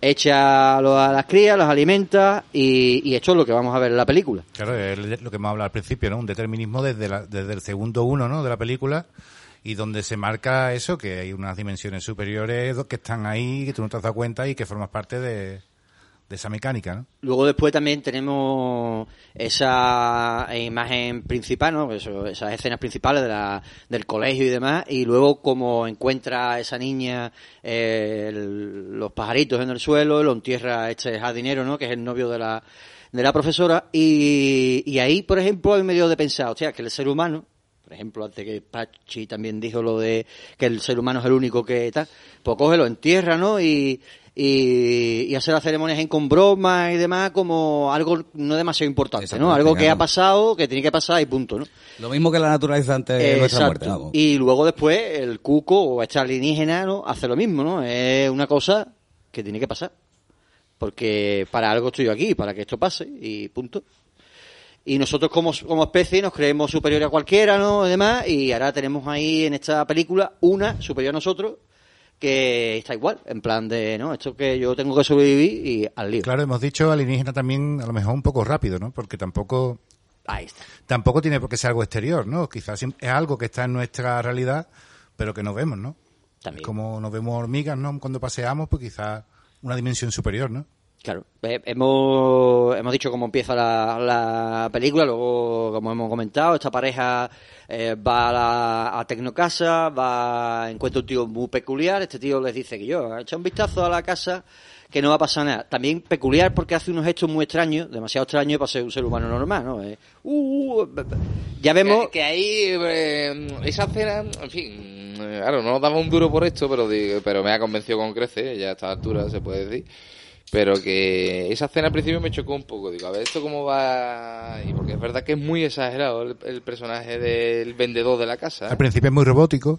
echa a las crías, las alimenta y, y esto es lo que vamos a ver en la película. Claro, es lo que hemos hablado al principio, ¿no? Un determinismo desde, la- desde el segundo uno, ¿no? De la película y donde se marca eso, que hay unas dimensiones superiores que están ahí, que tú no te has dado cuenta y que formas parte de, de esa mecánica, ¿no? Luego después también tenemos esa imagen principal, ¿no? Esas escenas principales de la, del colegio y demás, y luego como encuentra esa niña eh, el- los pajaritos en el suelo, lo entierra este jardinero, ¿no? Que es el novio de la, de la profesora y, y ahí, por ejemplo, a mí me dio de pensar, hostia, que el ser humano, por ejemplo, antes que Pachi también dijo lo de que el ser humano es el único que tal, pues cógelo, entierra, ¿no? Y, y, y hacer las ceremonias en con bromas y demás como algo no demasiado importante, ¿no? Algo que ha pasado, que tiene que pasar y punto, ¿no? Lo mismo que la naturaleza antes de nuestra muerte, vamos. Y luego después el cuco o este alienígena ¿no? hace lo mismo, ¿no? Es una cosa que tiene que pasar. Porque para algo estoy yo aquí, para que esto pase y punto. Y nosotros como, como especie nos creemos superiores a cualquiera, ¿no? Y demás, y ahora tenemos ahí en esta película una superior a nosotros que está igual, en plan de, ¿no? Esto que yo tengo que sobrevivir y al lío. Claro, hemos dicho alienígena también a lo mejor un poco rápido, ¿no? Porque tampoco Ahí está. tampoco tiene por qué ser algo exterior, ¿no? Quizás es algo que está en nuestra realidad, pero que no vemos, ¿no? También. Como nos vemos hormigas, ¿no? Cuando paseamos, pues quizás una dimensión superior, ¿no? Claro, eh, hemos, hemos dicho cómo empieza la, la película, luego, como hemos comentado, esta pareja eh, va a, la, a Tecnocasa, va, encuentra un tío muy peculiar, este tío les dice que yo, echa un vistazo a la casa, que no va a pasar nada. También peculiar porque hace unos gestos muy extraños, demasiado extraños para ser un ser humano normal, ¿no? Eh, uh, uh, ya vemos... Que, que ahí, eh, esa escena, en fin, claro, no daba un duro por esto, pero, pero me ha convencido con crece, ya a esta altura se puede decir. Pero que esa escena al principio me chocó un poco. Digo, a ver, ¿esto cómo va? Y porque es verdad que es muy exagerado el, el personaje del vendedor de la casa. Al principio es muy robótico.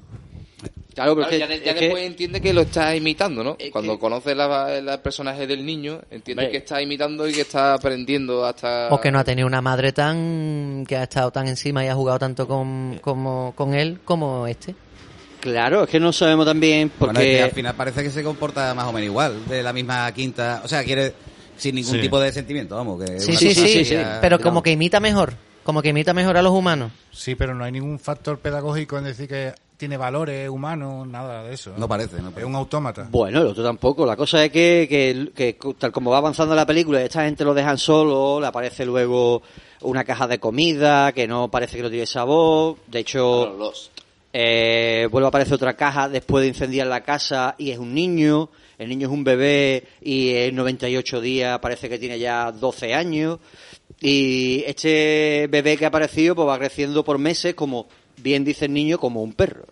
Claro, Claro, ya de- ya después entiende que lo está imitando, ¿no? Cuando conoce la, la- el personaje del niño, entiende que está imitando y que está aprendiendo hasta... O que no ha tenido una madre tan que ha estado tan encima y ha jugado tanto con, como, con él como este. Claro, es que no sabemos también porque... Bueno, es que al final parece que se comporta más o menos igual, de la misma quinta. O sea, quiere sin ningún Sí. tipo de sentimiento, vamos. Que Sí, sí, sí, pero como que imita mejor, como que imita mejor a los humanos. Sí, pero no hay ningún factor pedagógico en decir que tiene valores humanos, nada de eso. No parece, no Es parece. un autómata. Bueno, el otro tampoco. La cosa es que, que, que tal como va avanzando la película, esta gente lo dejan solo, le aparece luego una caja de comida que no parece que no tiene sabor. De hecho, Los- eh, vuelve a aparecer otra caja después de incendiar la casa y es un niño. El niño es un bebé y en 98 días parece que tiene ya 12 años. Y este bebé que ha aparecido pues va creciendo por meses como, bien dice el niño, como un perro.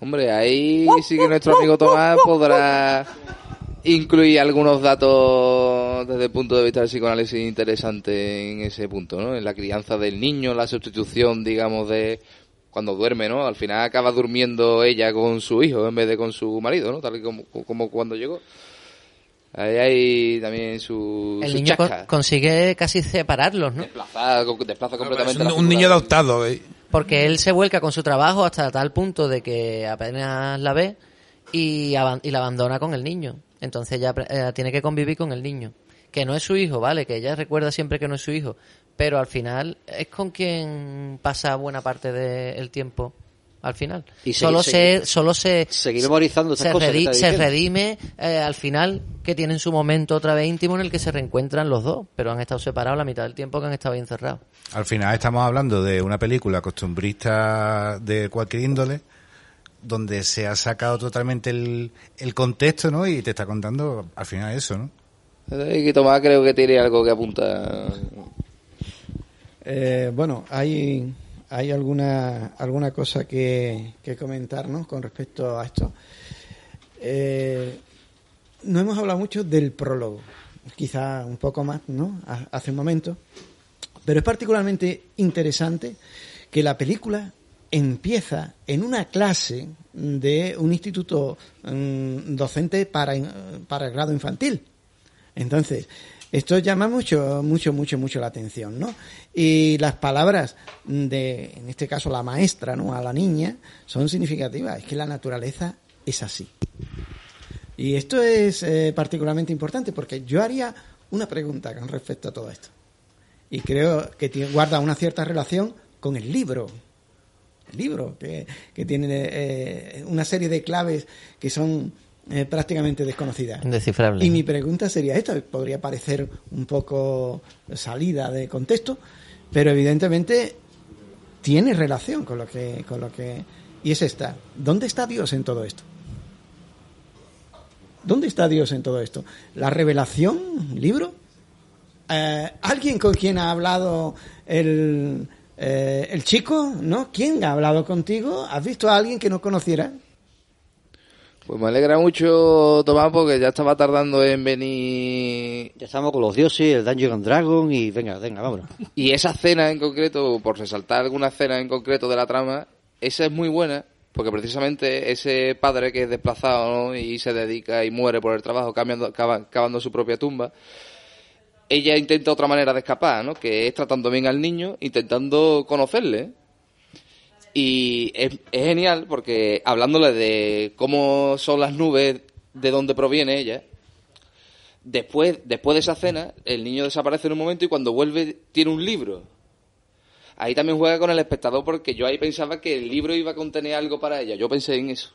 Hombre, ahí sí que nuestro amigo Tomás podrá incluir algunos datos desde el punto de vista del psicoanálisis interesante en ese punto, ¿no? En la crianza del niño, la sustitución, digamos, de cuando duerme, ¿no? Al final acaba durmiendo ella con su hijo en vez de con su marido, ¿no? Tal y como, como cuando llegó. Ahí hay también su, El su niño con- consigue casi separarlos, ¿no? Desplaza, desplaza Es completamente un, la un niño adoptado, ¿eh? Porque él se vuelca con su trabajo hasta tal punto de que apenas la ve y, la abandona con el niño. Entonces ella eh, tiene que convivir con el niño. Que no es su hijo, ¿vale? Que ella recuerda siempre que no es su hijo. Pero al final es con quien pasa buena parte del tiempo. Al final. Y solo seguir- se, solo se, seguir memorizando se, cosas redi- redime eh, al final que tienen su momento otra vez íntimo en el que se reencuentran los dos. Pero han estado separados la mitad del tiempo que han estado ahí encerrados. Al final estamos hablando de una película costumbrista de cualquier índole, donde se ha sacado totalmente el, el contexto, ¿no? Y te está contando al final eso, ¿no? Eh, que Tomás creo que tiene algo que apunta. Eh, bueno, hay, hay alguna, alguna cosa que, que comentar ¿no? con respecto a esto. Eh, no hemos hablado mucho del prólogo, quizá un poco más, ¿no? Ha- Hace un momento. Pero es particularmente interesante que la película empieza en una clase de un instituto mm, docente para, para el grado infantil. Entonces, esto llama mucho, mucho, mucho, mucho la atención, ¿no? Y las palabras de, en este caso, la maestra, ¿no? A la niña, son significativas. Es que la naturaleza es así. Y esto es eh, particularmente importante porque yo haría una pregunta con respecto a todo esto. Y creo que tiene- guarda una cierta relación con el libro. El libro, que, que tiene eh, una serie de claves que son eh, prácticamente. Indescifrable. Y mi pregunta sería esta, podría parecer un poco salida de contexto, pero evidentemente tiene relación con lo que con lo que y es esta, ¿dónde está Dios en todo esto? ¿Dónde está Dios en todo esto? ¿La revelación, libro? eh, ¿alguien con quien ha hablado el, eh, el chico? ¿No? ¿Quién ha hablado contigo? ¿Has visto a alguien que no conociera? Pues me alegra mucho, Tomás, porque ya estaba tardando en venir. Ya estamos con los dioses, el Dungeon and Dragon y venga, venga, vámonos. Y esa escena en concreto, por resaltar alguna escena en concreto de la trama, esa es muy buena, porque precisamente ese padre que es desplazado ¿no? y se dedica y muere por el trabajo, cambiando, cavando su propia tumba, ella intenta otra manera de escapar, ¿no? que es tratando bien al niño, intentando conocerle. Y es, genial porque hablándole de cómo son las nubes, de dónde proviene ella, después, después de esa cena, el niño desaparece en un momento y cuando vuelve tiene un libro. Ahí también juega con el espectador porque yo ahí pensaba que el libro iba a contener algo para ella. Yo pensé en eso.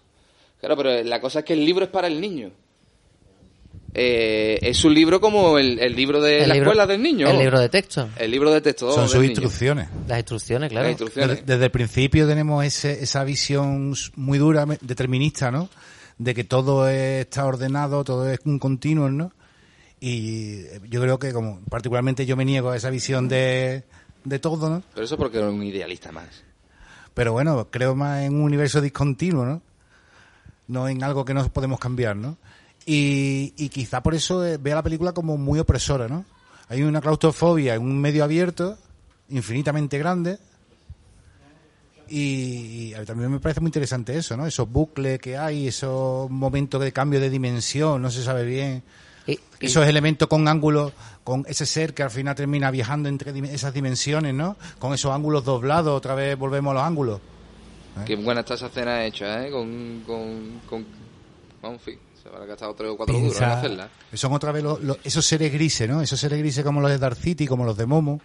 Claro, pero la cosa es que el libro es para el niño. Eh, es un libro como el, el libro de El la libro- escuela del niño. El libro de texto. El libro de texto. Son sus niño. instrucciones. Las instrucciones, claro. Las instrucciones. Desde, desde el principio tenemos ese- esa visión muy dura, determinista, ¿no? De que todo está ordenado, todo es un continuo, ¿no? Y yo creo que, como particularmente yo me niego a esa visión de, de todo, ¿no? Pero eso porque era un idealista más. Pero bueno, creo más en un universo discontinuo, ¿no? No en algo que no podemos cambiar, ¿no? Y, y quizá por eso eh, vea la película como muy opresora, ¿no? Hay una claustrofobia en un medio abierto, infinitamente grande, y, y a mí también me parece muy interesante eso, ¿no? Esos bucles que hay, esos momentos de cambio de dimensión, no se sabe bien. esos elementos con ángulos, con ese ser que al final termina viajando entre esas dimensiones, ¿no? Con esos ángulos doblados, otra vez volvemos a los ángulos. Qué buena está esa escena hecha, ¿eh? Con... con, con fin, se habrá gastado tres o cuatro duros en hacerla. son otra vez los- los- esos seres grises, ¿no? Esos seres grises como los de Dark City, como los de Momo,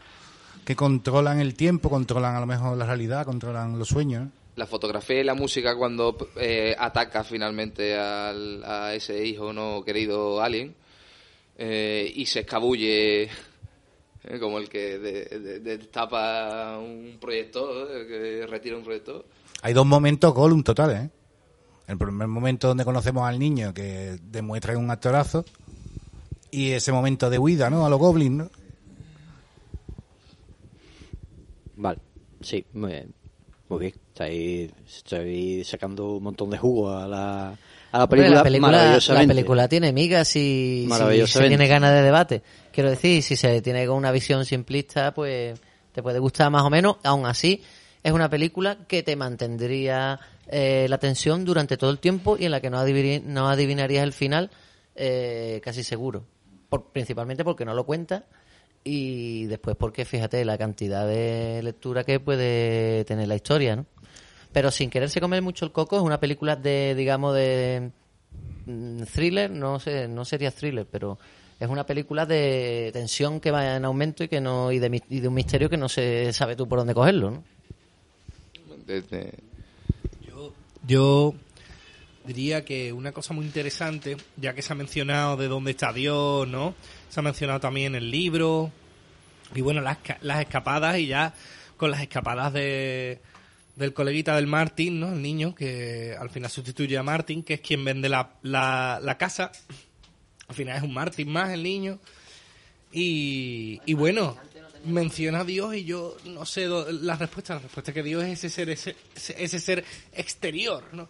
que controlan el tiempo, controlan a lo mejor la realidad, controlan los sueños. La fotografía y la música cuando eh, ataca finalmente al- a ese hijo no querido alien eh, y se escabulle eh, como el que de- de- de- destapa un proyector, el que retira un proyector. Hay dos momentos Gollum totales, ¿eh? El primer momento donde conocemos al niño que demuestra un actorazo y ese momento de huida, ¿no? A los goblins, ¿no? Vale, sí, muy bien. Muy bien. Estoy, estoy sacando un montón de jugo a la, a la Hombre, película, la película, la maravillosamente. película tiene migas y si se tiene ganas de debate. Quiero decir, si se tiene con una visión simplista, pues te puede gustar más o menos. Aún así, es una película que te mantendría eh, la tensión durante todo el tiempo y en la que no, adivini- no adivinarías el final eh, casi seguro. Por, principalmente porque no lo cuenta y después porque, fíjate, la cantidad de lectura que puede tener la historia, ¿no? Pero sin quererse comer mucho el coco, es una película de, digamos, de mm, thriller, no sé, no sería thriller, pero es una película de tensión que va en aumento y que no y de, y de un misterio que no se sabe tú por dónde cogerlo, Yo diría que una cosa muy interesante, ya que se ha mencionado de dónde está Dios, ¿no? Se ha mencionado también el libro y bueno, las, las escapadas y ya con las escapadas de del coleguita del Martin, ¿no? El niño que al final sustituye a Martin, que es quien vende la, la, la casa. Al final es un Martin más el niño. Y, y bueno, menciona a Dios y yo no sé la respuesta. La respuesta es que Dios es ese ser, ese, ese ser exterior, ¿no?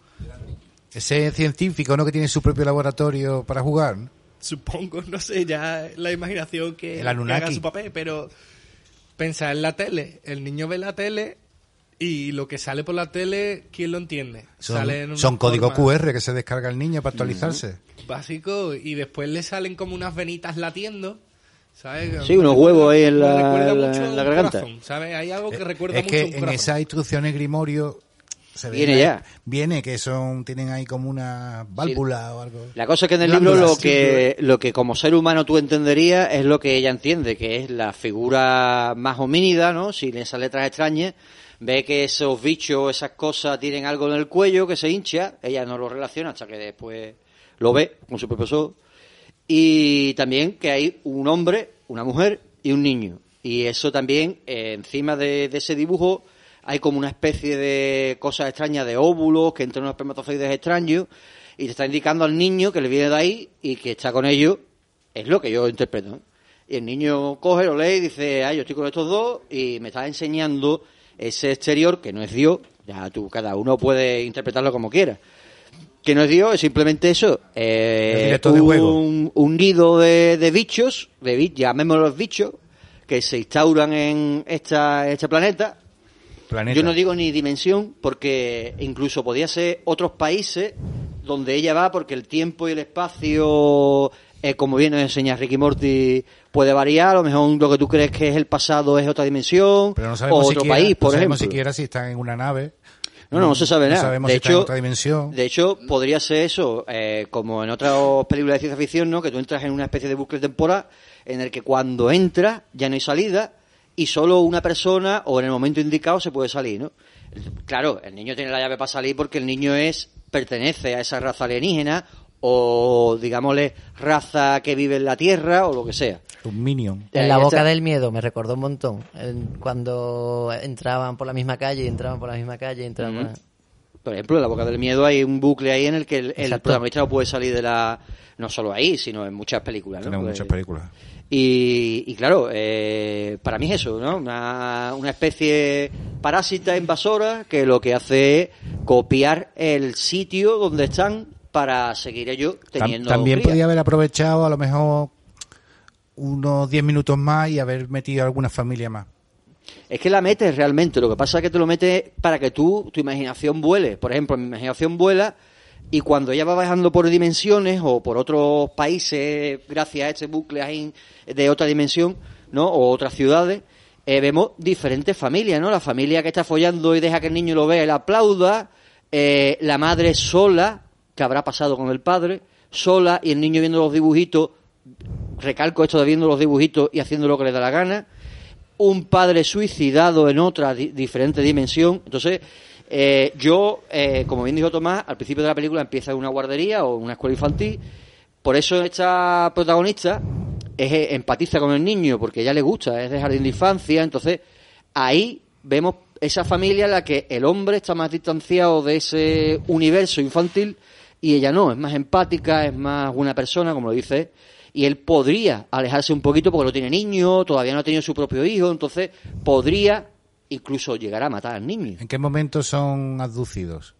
Ese científico, ¿no? Que tiene su propio laboratorio para jugar, ¿no? Supongo, no sé, ya la imaginación que, El que haga su papel, pero pensar en la tele. El niño ve la tele y lo que sale por la tele, ¿quién lo entiende? Son, son códigos QR que se descarga el niño para actualizarse. Básico, y después le salen como unas venitas latiendo. ¿Sabes? Sí, unos huevos ahí en la- garganta. corazón, ¿sabes? Hay algo que recuerda es mucho que un en corazón. esas instrucciones Grimorio se ve Viene ahí- ya. Viene que son tienen ahí como una válvula o algo. La cosa es que en el libro lo sí, que, lo que como ser humano tú entenderías es lo que ella entiende, que es la figura más homínida, ¿no? Sin esas letras extrañas. Ve que esos bichos, esas cosas tienen algo en el cuello que se hincha. Ella no lo relaciona hasta que después lo ve con su propio ojo. Y también que hay un hombre, una mujer y un niño. Y eso también, eh, encima de, ese dibujo, hay como una especie de cosas extrañas de óvulos que entran unos espermatozoides extraños y te está indicando al niño que le viene de ahí y que está con ellos. Es lo que yo interpreto. Y el niño coge, lo lee y dice, ah, yo estoy con estos dos y me está enseñando ese exterior que no es Dios. Ya tú, cada uno puede interpretarlo como quiera. Que no es Dios, es simplemente eso. eh, de juego. un, nido de, de bichos, de llamémoslos bichos, que se instauran en esta, este planeta. Planeta. Yo no digo ni dimensión, porque incluso podía ser otros países donde ella va, porque el tiempo y el espacio, eh, como bien nos enseña Ricky Morty, puede variar. A lo mejor lo que tú crees que es el pasado es otra dimensión, Pero no o sabemos otro país, por no sabemos ejemplo. siquiera si están en una nave. No, no, no se sabe No nada. sabemos de si hecho, está en otra dimensión. De hecho, podría ser eso, eh, como en otras películas de ciencia ficción, ¿no? Que tú entras en una especie de bucle temporal en el que cuando entras ya no hay salida y solo una persona o en el momento indicado se puede salir, ¿no? Claro, el niño tiene la llave para salir porque el niño es pertenece a esa raza alienígena o, digámosle, raza que vive en la Tierra o lo que sea. Un minion. En la boca del miedo, me recordó un montón. Cuando entraban por la misma calle y entraban por la misma calle entraban por la- Por ejemplo, en la boca del miedo hay un bucle ahí en el que el, protagonista no puede salir de la... No solo ahí, sino en muchas películas, ¿no? Tenemos Pues- muchas películas. Y, y claro, eh, para mí es eso, ¿no? Una, una especie parásita invasora que lo que hace es copiar el sitio donde están para seguir ellos Tam- teniendo También cría. podía haber aprovechado a lo mejor unos 10 minutos más y haber metido alguna familia más. Es que la metes realmente, lo que pasa es que te lo metes para que tú, tu imaginación vuele. Por ejemplo, mi imaginación vuela y cuando ella va bajando por dimensiones o por otros países, gracias a este bucle ahí de otra dimensión, ¿no? O otras ciudades, eh, vemos diferentes familias, ¿no? La familia que está follando y deja que el niño lo vea y le aplauda, eh, la madre sola, que habrá pasado con el padre, sola y el niño viendo los dibujitos, recalco esto de viendo los dibujitos y haciendo lo que le da la gana, un padre suicidado en otra di- diferente dimensión. Entonces, eh, yo, eh, como bien dijo Tomás, al principio de la película empieza en una guardería o una escuela infantil. Por eso esta protagonista es, eh, empatiza con el niño, porque ella le gusta, es de jardín de infancia. Entonces, ahí vemos esa familia en la que el hombre está más distanciado de ese universo infantil y ella no, es más empática, es más una persona, como lo dice, y él podría alejarse un poquito porque no tiene niño, todavía no ha tenido su propio hijo, entonces podría incluso llegar a matar al niño. ¿En qué momento son abducidos?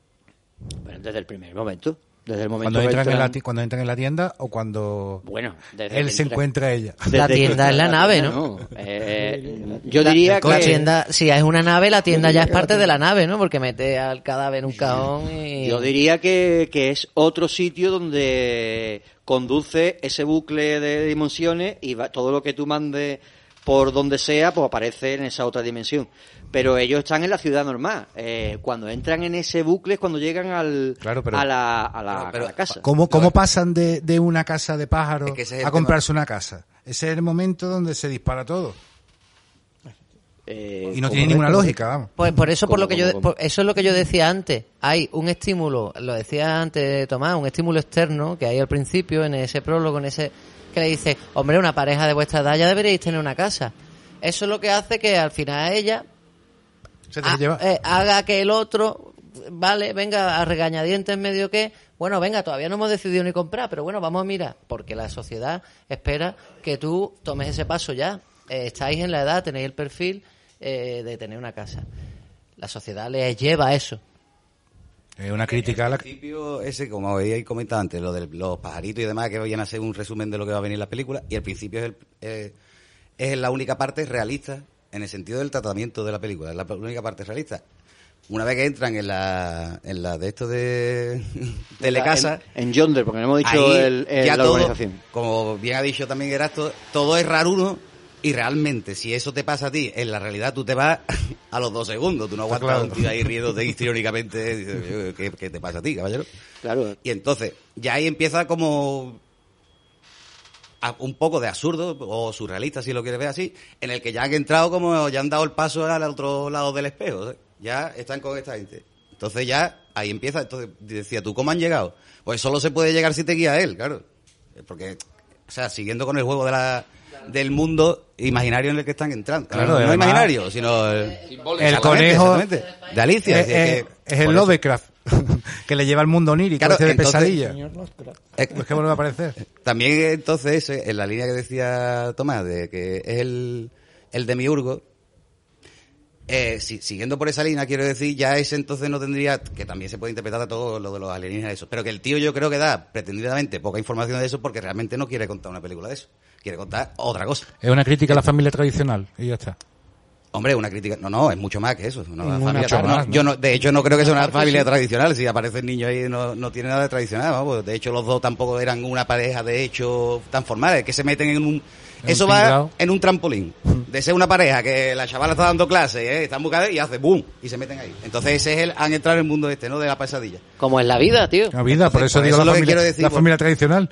Bueno, desde el primer momento. Desde el momento Cuando que entran, en la, entran- cuando entran en la tienda o cuando Bueno, desde él se entra- encuentra a ella. La tienda es la nave, ¿no? No, eh, yo La- diría la que tienda, si es una nave, la tienda ya es parte de la nave, ¿no? Porque mete al cadáver en un cajón y... Yo diría que, que es otro sitio donde conduce ese bucle de dimensiones y va- todo lo que tú mandes por donde sea, pues aparece en esa otra dimensión. Pero ellos están en la ciudad normal. Eh, cuando entran en ese bucle es cuando llegan al, Claro, pero- a, la, a, la, a la casa. ¿Cómo, cómo pasan de, de una casa de pájaros Es que ese es el a comprarse una casa? Ese es el momento donde se dispara todo. Eh, Y no tiene ninguna lógica, vamos. Pues por eso, por ¿Cómo, lo que yo, cómo, cómo? por- eso es lo que yo decía antes. Hay un estímulo, lo decía antes Tomás, un estímulo externo que hay al principio en ese prólogo, en ese que le dice, hombre, una pareja de vuestra edad ya deberíais tener una casa. Eso es lo que hace que al final ella Se ha- te lleva. eh, haga que el otro, vale, venga a regañadientes medio que, bueno, venga, todavía no hemos decidido ni comprar, pero bueno, vamos a mirar, porque la sociedad espera que tú tomes ese paso ya. Eh, estáis en la edad, tenéis el perfil eh, de tener una casa. La sociedad les lleva a eso. Es una crítica a la... Al principio, ese, como habéis comentado antes, lo de los pajaritos y demás, que vayan a hacer un resumen de lo que va a venir en la película, y al principio es, el- eh, es la única parte realista en el sentido del tratamiento de la película, es la única parte realista. Una vez que entran en la, en la de esto de <laughs> Telecasa, En, en Yonder, porque no hemos dicho ahí el, el- ya la todo, como bien ha dicho también Erasto, todo es raruno y realmente si eso te pasa a ti, en la realidad tú te vas <laughs> a los dos segundos, tú no aguantas claro. un tío ahí riéndote <laughs> histriónicamente, dices, ¿qué, ¿qué te pasa a ti, caballero? Claro. Y entonces, ya ahí empieza como a- un poco de absurdo o surrealista, si lo quieres ver así, en el que ya han entrado como ya han dado el paso al otro lado del espejo, ¿eh? ya están con esta gente. Entonces ya ahí empieza, entonces decía, ¿tú cómo han llegado? Pues solo se puede llegar si te guía él, claro. Porque, o sea, siguiendo con el juego de la, del mundo imaginario en el que están entrando. Claro, no, no además- imaginario, sino el, conejo de Alicia. es, es decir, es- que- es el Lovecraft. <laughs> que le lleva al mundo onírico, Claro, ese de entonces- pesadilla. Señor. Es Pues que vuelve a aparecer. También entonces, eh, en la línea que decía Tomás, de que es el, el demiurgo, eh, si- siguiendo por esa línea, quiero decir, ya ese entonces no tendría, que también se puede interpretar a todo lo de los alienígenas y eso, pero que el tío yo creo que da pretendidamente poca información de eso porque realmente no quiere contar una película de eso, quiere contar otra cosa. Es una crítica a la familia tradicional y ya está. Hombre, una crítica. No, no, es mucho más que eso. No, la Mucho familia- más, no, ¿no? Yo no, de hecho, no creo que sea una familia sí. tradicional. Si aparece el niño ahí, no, no tiene nada de tradicional. Vamos. De hecho, los dos tampoco eran una pareja de hecho tan formal. Es que se meten en un. Eso va en un trampolín. De ser una pareja que la chavala está dando clase, ¿eh? están buscando y hace boom. Y se meten ahí. Entonces, ese es el. Han entrado en el mundo este, ¿no? De la pesadilla. Como en la vida, tío. La vida, por eso por digo eso la es lo que familia, quiero decir, la familia tradicional.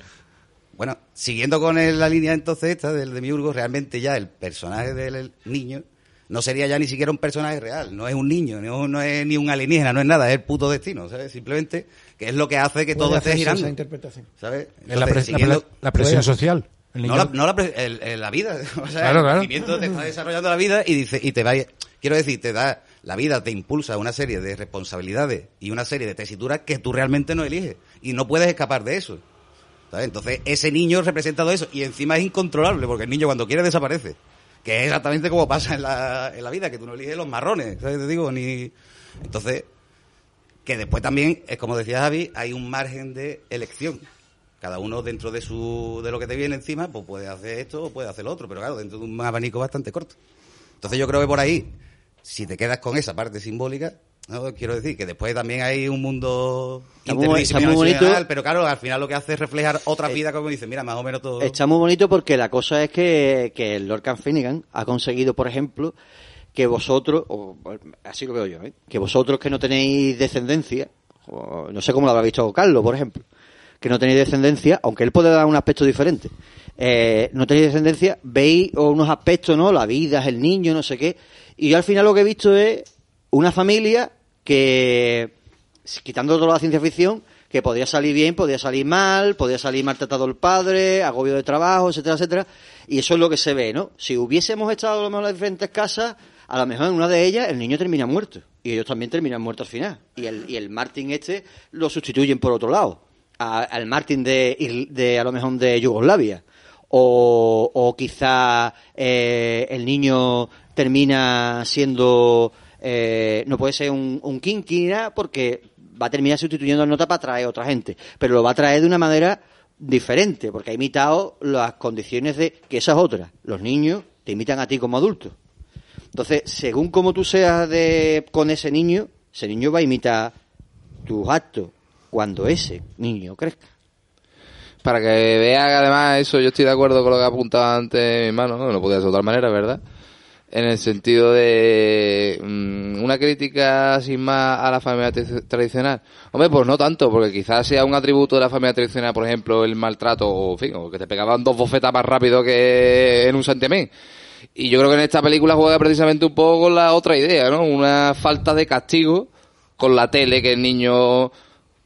Bueno, siguiendo con el- la línea entonces esta del demiurgo, realmente ya el personaje del niño no sería ya ni siquiera un personaje real, no es un niño, no, no es ni un alienígena, no es nada, es el puto destino, ¿sabes? Simplemente que es lo que hace que todo esté girando. esa interpretación. ¿Sabes? Es la, Entonces, pre- la siguiendo- pre- la presión social. No la, no la pre- el- el- la vida, <laughs> o sea, Claro, el claro. sentimiento te está desarrollando la vida y dice y te va quiero decir, te da la vida te impulsa una serie de responsabilidades y una serie de tesituras que tú realmente no eliges y no puedes escapar de eso. ¿Sabes? Entonces, ese niño representa todo eso y encima es incontrolable porque el niño cuando quiere desaparece. Que es exactamente como pasa en la, en la vida, que tú no eliges los marrones, ¿sabes? Te digo, ni... Entonces, que después también, es como decía Javi, hay un margen de elección. Cada uno dentro de su de lo que te viene encima, pues puede hacer esto o puede hacer lo otro, pero claro, dentro de un abanico bastante corto. Entonces yo creo que por ahí, si te quedas con esa parte simbólica, ¿no? quiero decir que después también hay un mundo Está muy- está muy interdisciplinar, bonito. pero claro, al final lo que hace es reflejar otra vida, como dice, mira, más o menos todo... Está muy bonito porque la cosa es que, que el Lord Finnegan ha conseguido, por ejemplo, que vosotros, o así lo veo yo, ¿eh? que vosotros que no tenéis descendencia, o no sé cómo lo habrá visto Carlos, por ejemplo, que no tenéis descendencia, aunque él puede dar un aspecto diferente, eh, no tenéis descendencia, veis unos aspectos, ¿no? La vida, es el niño, no sé qué, y yo al final lo que he visto es una familia que, quitando toda la ciencia ficción, que podía salir bien, podía salir mal, podía salir maltratado el padre, agobio de trabajo, etcétera, etcétera. Y eso es lo que se ve, ¿no? Si hubiésemos estado a lo mejor en las diferentes casas, a lo mejor en una de ellas el niño termina muerto. Y ellos también terminan muertos al final. Y el, y el Martin este lo sustituyen por otro lado. A- al Martin de, de, a lo mejor de Yugoslavia. O, o quizá eh, el niño termina siendo eh, no puede ser un, un nada, porque va a terminar sustituyendo al nota para traer a otra gente, pero lo va a traer de una manera diferente, porque ha imitado las condiciones de que esa es otra. Los niños te imitan a ti como adulto. Entonces, según como tú seas de, con ese niño, ese niño va a imitar tus actos cuando ese niño crezca. Para que vea además eso yo estoy de acuerdo con lo que ha apuntado antes mi hermano, no, no podía ser de otra manera, ¿verdad? En el sentido de mm, una crítica sin más a la familia tra- tradicional. Hombre, pues no tanto, porque quizás sea un atributo de la familia tradicional, por ejemplo, el maltrato o, en que te pegaban dos bofetas más rápido que en un santiamén. Y yo creo que en esta película juega precisamente un poco con la otra idea, ¿no? Una falta de castigo con la tele, que el niño...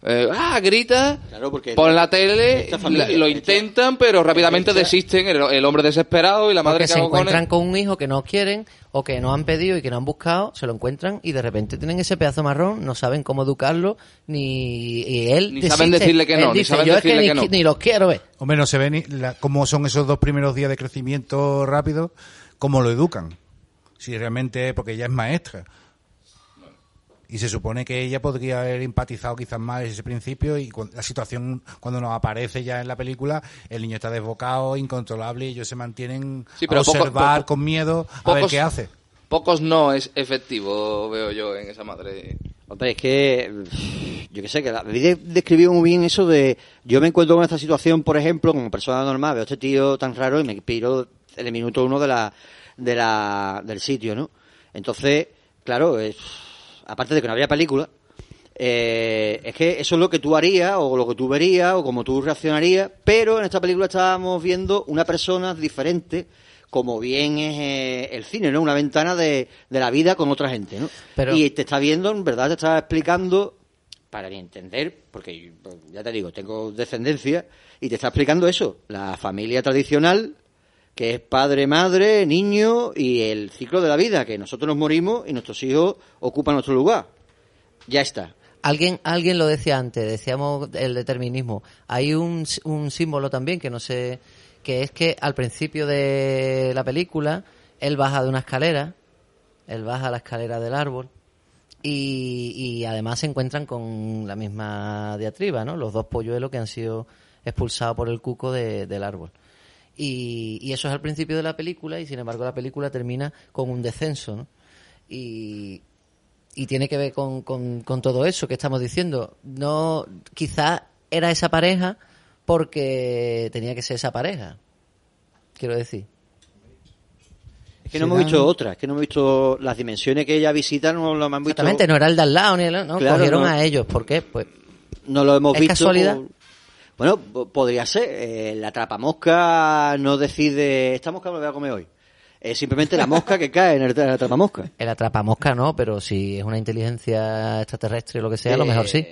eh, ah, grita, Claro, porque ponen la tele, esta familia- la- lo intentan, pero rápidamente desisten, el, el hombre desesperado y la madre que se hago con encuentran con un hijo que no quieren o que no han pedido y que no han buscado, se lo encuentran y de repente tienen ese pedazo marrón, no saben cómo educarlo, ni y él Ni desiste. saben decirle que Él no, ni dice, saben yo es que decirle ni, que no". ni los quiero ver. Hombre, no se ve ni la- cómo son esos dos primeros días de crecimiento rápido, cómo lo educan. Si realmente, porque ella es maestra. Y se supone que ella podría haber empatizado quizás más ese principio y cu- la situación cuando nos aparece ya en la película, el niño está desbocado, incontrolable y ellos se mantienen Sí, pero observar poco- con miedo a ver qué hace. Pocos no es efectivo, veo yo, en esa madre. Hombre, es que yo qué sé, que la vida describió muy bien eso de yo me encuentro con esta situación, por ejemplo, como persona normal, veo a este tío tan raro y me piro en el minuto uno de la, de la, del sitio, ¿no? Entonces, claro, es, aparte de que no había película, eh, es que eso es lo que tú harías o lo que tú verías o como tú reaccionarías, pero en esta película estábamos viendo una persona diferente como bien es eh, el cine, ¿no? Una ventana de, de la vida con otra gente, ¿no? Pero- Y te está viendo, en verdad, te está explicando, para mi entender, porque yo, ya te digo, tengo descendencia, y te está explicando eso, la familia tradicional, que es padre, madre, niño, y el ciclo de la vida, que nosotros nos morimos y nuestros hijos ocupan nuestro lugar. Ya está. Alguien, alguien lo decía antes, decíamos el determinismo. Hay un, un símbolo también que no sé, que es que al principio de la película él baja de una escalera, él baja la escalera del árbol y, y además se encuentran con la misma diatriba, ¿no? Los dos polluelos que han sido expulsados por el cuco de- del árbol. Y, y eso es al principio de la película y sin embargo la película termina con un descenso, ¿no? Y, y tiene que ver con, con, con todo eso que estamos diciendo. No, quizás era esa pareja porque tenía que ser esa pareja. Quiero decir. Es que no hemos visto otra, es que no hemos visto las dimensiones que ella visita, no lo hemos visto. Exactamente, no era el de al lado, ni el, no, Claro, cogieron no. a ellos. ¿Por qué? Pues No lo hemos ¿Es visto. casualidad? por- Bueno, po- podría ser. Eh, la trapamosca no decide, esta mosca me la voy a comer hoy. Es simplemente la mosca que cae en el, la trapamosca. <laughs> el atrapamosca no, pero si es una inteligencia extraterrestre o lo que sea, a lo Eh, mejor sí.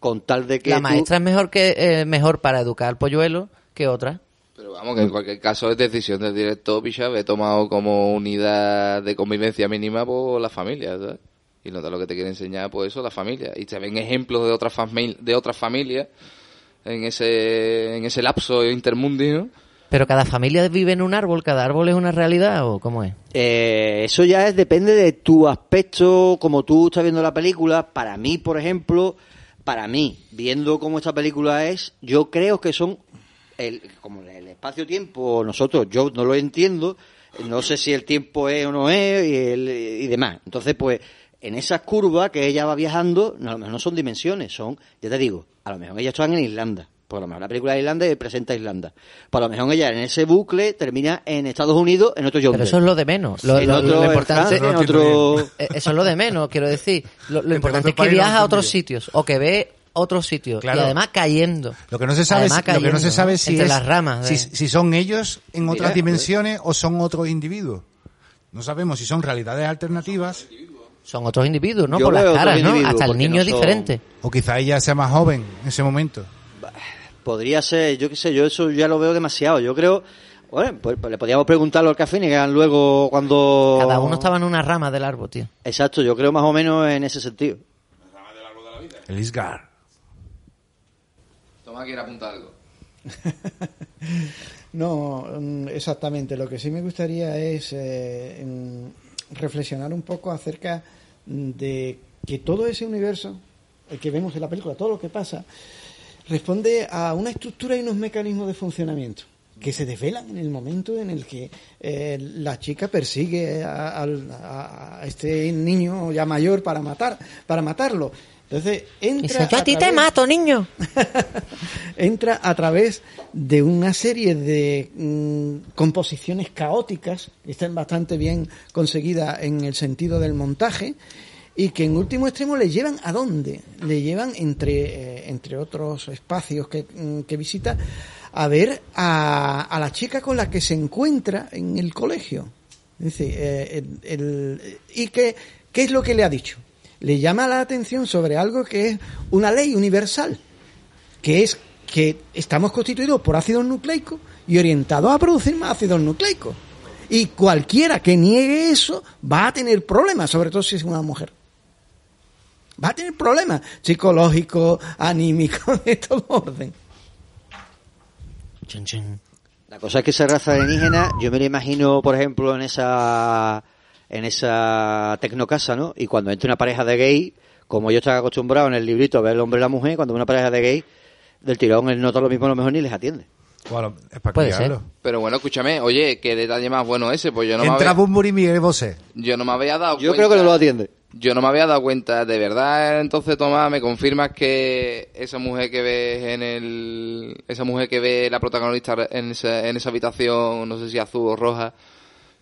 Con tal de que La tú- maestra es mejor que eh, mejor para educar al polluelo que otra. Pero vamos, que en cualquier caso es decisión del director, Pichab, he tomado como unidad de convivencia mínima por la familia, ¿sabes? Y nota lo que te quiere enseñar, pues eso, la familia. Y se ven ejemplos de otras de otras familias en ese, en ese lapso intermundio. Pero cada familia vive en un árbol, cada árbol es una realidad o cómo es. Eh, eso ya es, depende de tu aspecto, como tú estás viendo la película. Para mí, por ejemplo, para mí, viendo cómo esta película es, yo creo que son, el, como el espacio-tiempo, nosotros, yo no lo entiendo, no sé si el tiempo es o no es y, el- y demás. Entonces, pues, en esas curvas que ella va viajando, no, a lo mejor no son dimensiones, son, ya te digo, a lo mejor ellas están en Irlanda. Por lo mejor la película de Irlanda presenta Irlanda. Por lo mejor ella en ese bucle termina en Estados Unidos, en otro Pero jungle. eso es lo de menos. Lo, En lo- otro lo en importante en otro- Eh, Eso es lo de menos, quiero decir. Lo, lo importante es que viaja a otros sitios o que ve otros sitios Claro. y además cayendo. Lo que no se sabe, es, lo que no se cayendo, sabe ¿no? si entre es las ramas. si, si son ellos en otras Mira, dimensiones o son otros individuos. No sabemos si son realidades alternativas Son otros individuos, ¿no? Yo Por las caras, ¿no? Hasta el niño no es son- diferente. o quizá ella sea más joven en ese momento. Podría ser, yo qué sé, yo eso ya lo veo demasiado. Yo creo, bueno, pues, pues le podríamos preguntar a los cafés que hagan luego cuando... Cada uno estaba en una rama del árbol, tío. Exacto, yo creo más o menos en ese sentido. El Isgar. Toma, quiere apuntar algo. <laughs> No, mm, exactamente. Lo que sí me gustaría es eh, reflexionar un poco acerca mm, de que todo ese universo el que vemos en la película, todo lo que pasa, responde a una estructura y unos mecanismos de funcionamiento que se desvelan en el momento en el que eh, la chica persigue a, a este niño ya mayor para matar, para matarlo. Entonces entra Dice, yo a ti te mato, niño. <laughs> entra a través de una serie de mm, composiciones caóticas que están bastante bien conseguidas en el sentido del montaje y que en último extremo le llevan a dónde le llevan entre eh, entre otros espacios que, mm, que visita a ver a, a la chica con la que se encuentra en el colegio. Dice, eh, el- el- y que qué es lo que le ha dicho le llama la atención sobre algo que es una ley universal que es que estamos constituidos por ácidos nucleicos y orientados a producir más ácidos nucleicos. Y cualquiera que niegue eso va a tener problemas, sobre todo si es una mujer. Va a tener problemas psicológicos, anímicos, <laughs> de todo orden. La cosa es que esa raza alienígena, yo me la imagino, por ejemplo, en esa en esa tecnocasa, ¿no? Y cuando entra una pareja de gay, como yo estaba acostumbrado en el librito a ver el hombre y la mujer, cuando una pareja de gay, del tirón él nota lo mismo, a lo mejor ni les atiende. Bueno, es para Puede criarlo. Pero bueno, escúchame, oye, qué detalle más bueno ese, pues yo no me Entra había, Bumburi y Miguel Bosé. yo no me había dado Yo cuenta. creo que no lo atiende. Yo no me había dado cuenta, de verdad, entonces Tomás, me confirmas que esa mujer que ves en el, esa mujer que ve la protagonista en esa, en esa habitación, no sé si azul o roja,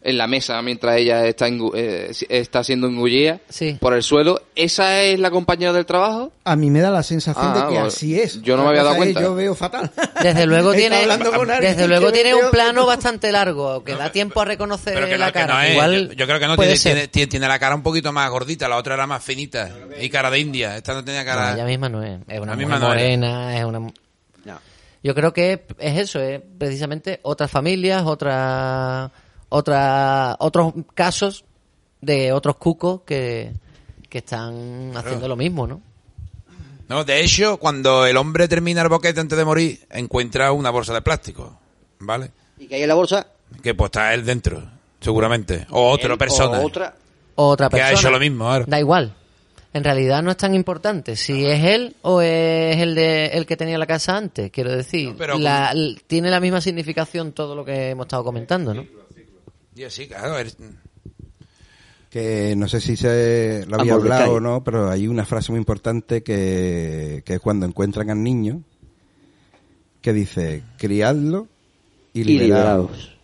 en la mesa mientras ella está, eh, está siendo engullida Sí. por el suelo, ¿esa es la compañera del trabajo? A mí me da la sensación Ah, de que bueno, así es. yo no me había dado cuenta. Yo veo fatal. <laughs> Desde luego tiene, desde luego que tiene un plano bastante largo, que da tiempo a reconocer Pero que la no, que cara. no es. Igual yo, yo creo que no, tiene, tiene, tiene- tiene la cara un poquito más gordita, la otra era más finita. Y cara de India. Esta no tenía No, cara. ella misma no es. Es una misma no es. morena, es una... Yo creo que es eso, es precisamente otras familias, otras, otra, otros casos de otros cucos que, que están haciendo lo mismo, ¿no? No, de hecho, cuando el hombre termina el boquete antes de morir, encuentra una bolsa de plástico, ¿vale? ¿Y que hay en la bolsa? Que pues está él dentro, seguramente. O otra Él persona. O otra. Otra Que ha persona. hecho lo mismo ahora. Da igual. En realidad no es tan importante si es él o es el de el que tenía la casa antes. Quiero decir, pero la- tiene la misma significación todo lo que hemos estado comentando, ¿no? Yo sí, claro. Que no sé si se lo había Amor hablado o no, pero hay una frase muy importante que, que es cuando encuentran al niño, que dice, criadlo y liberaos.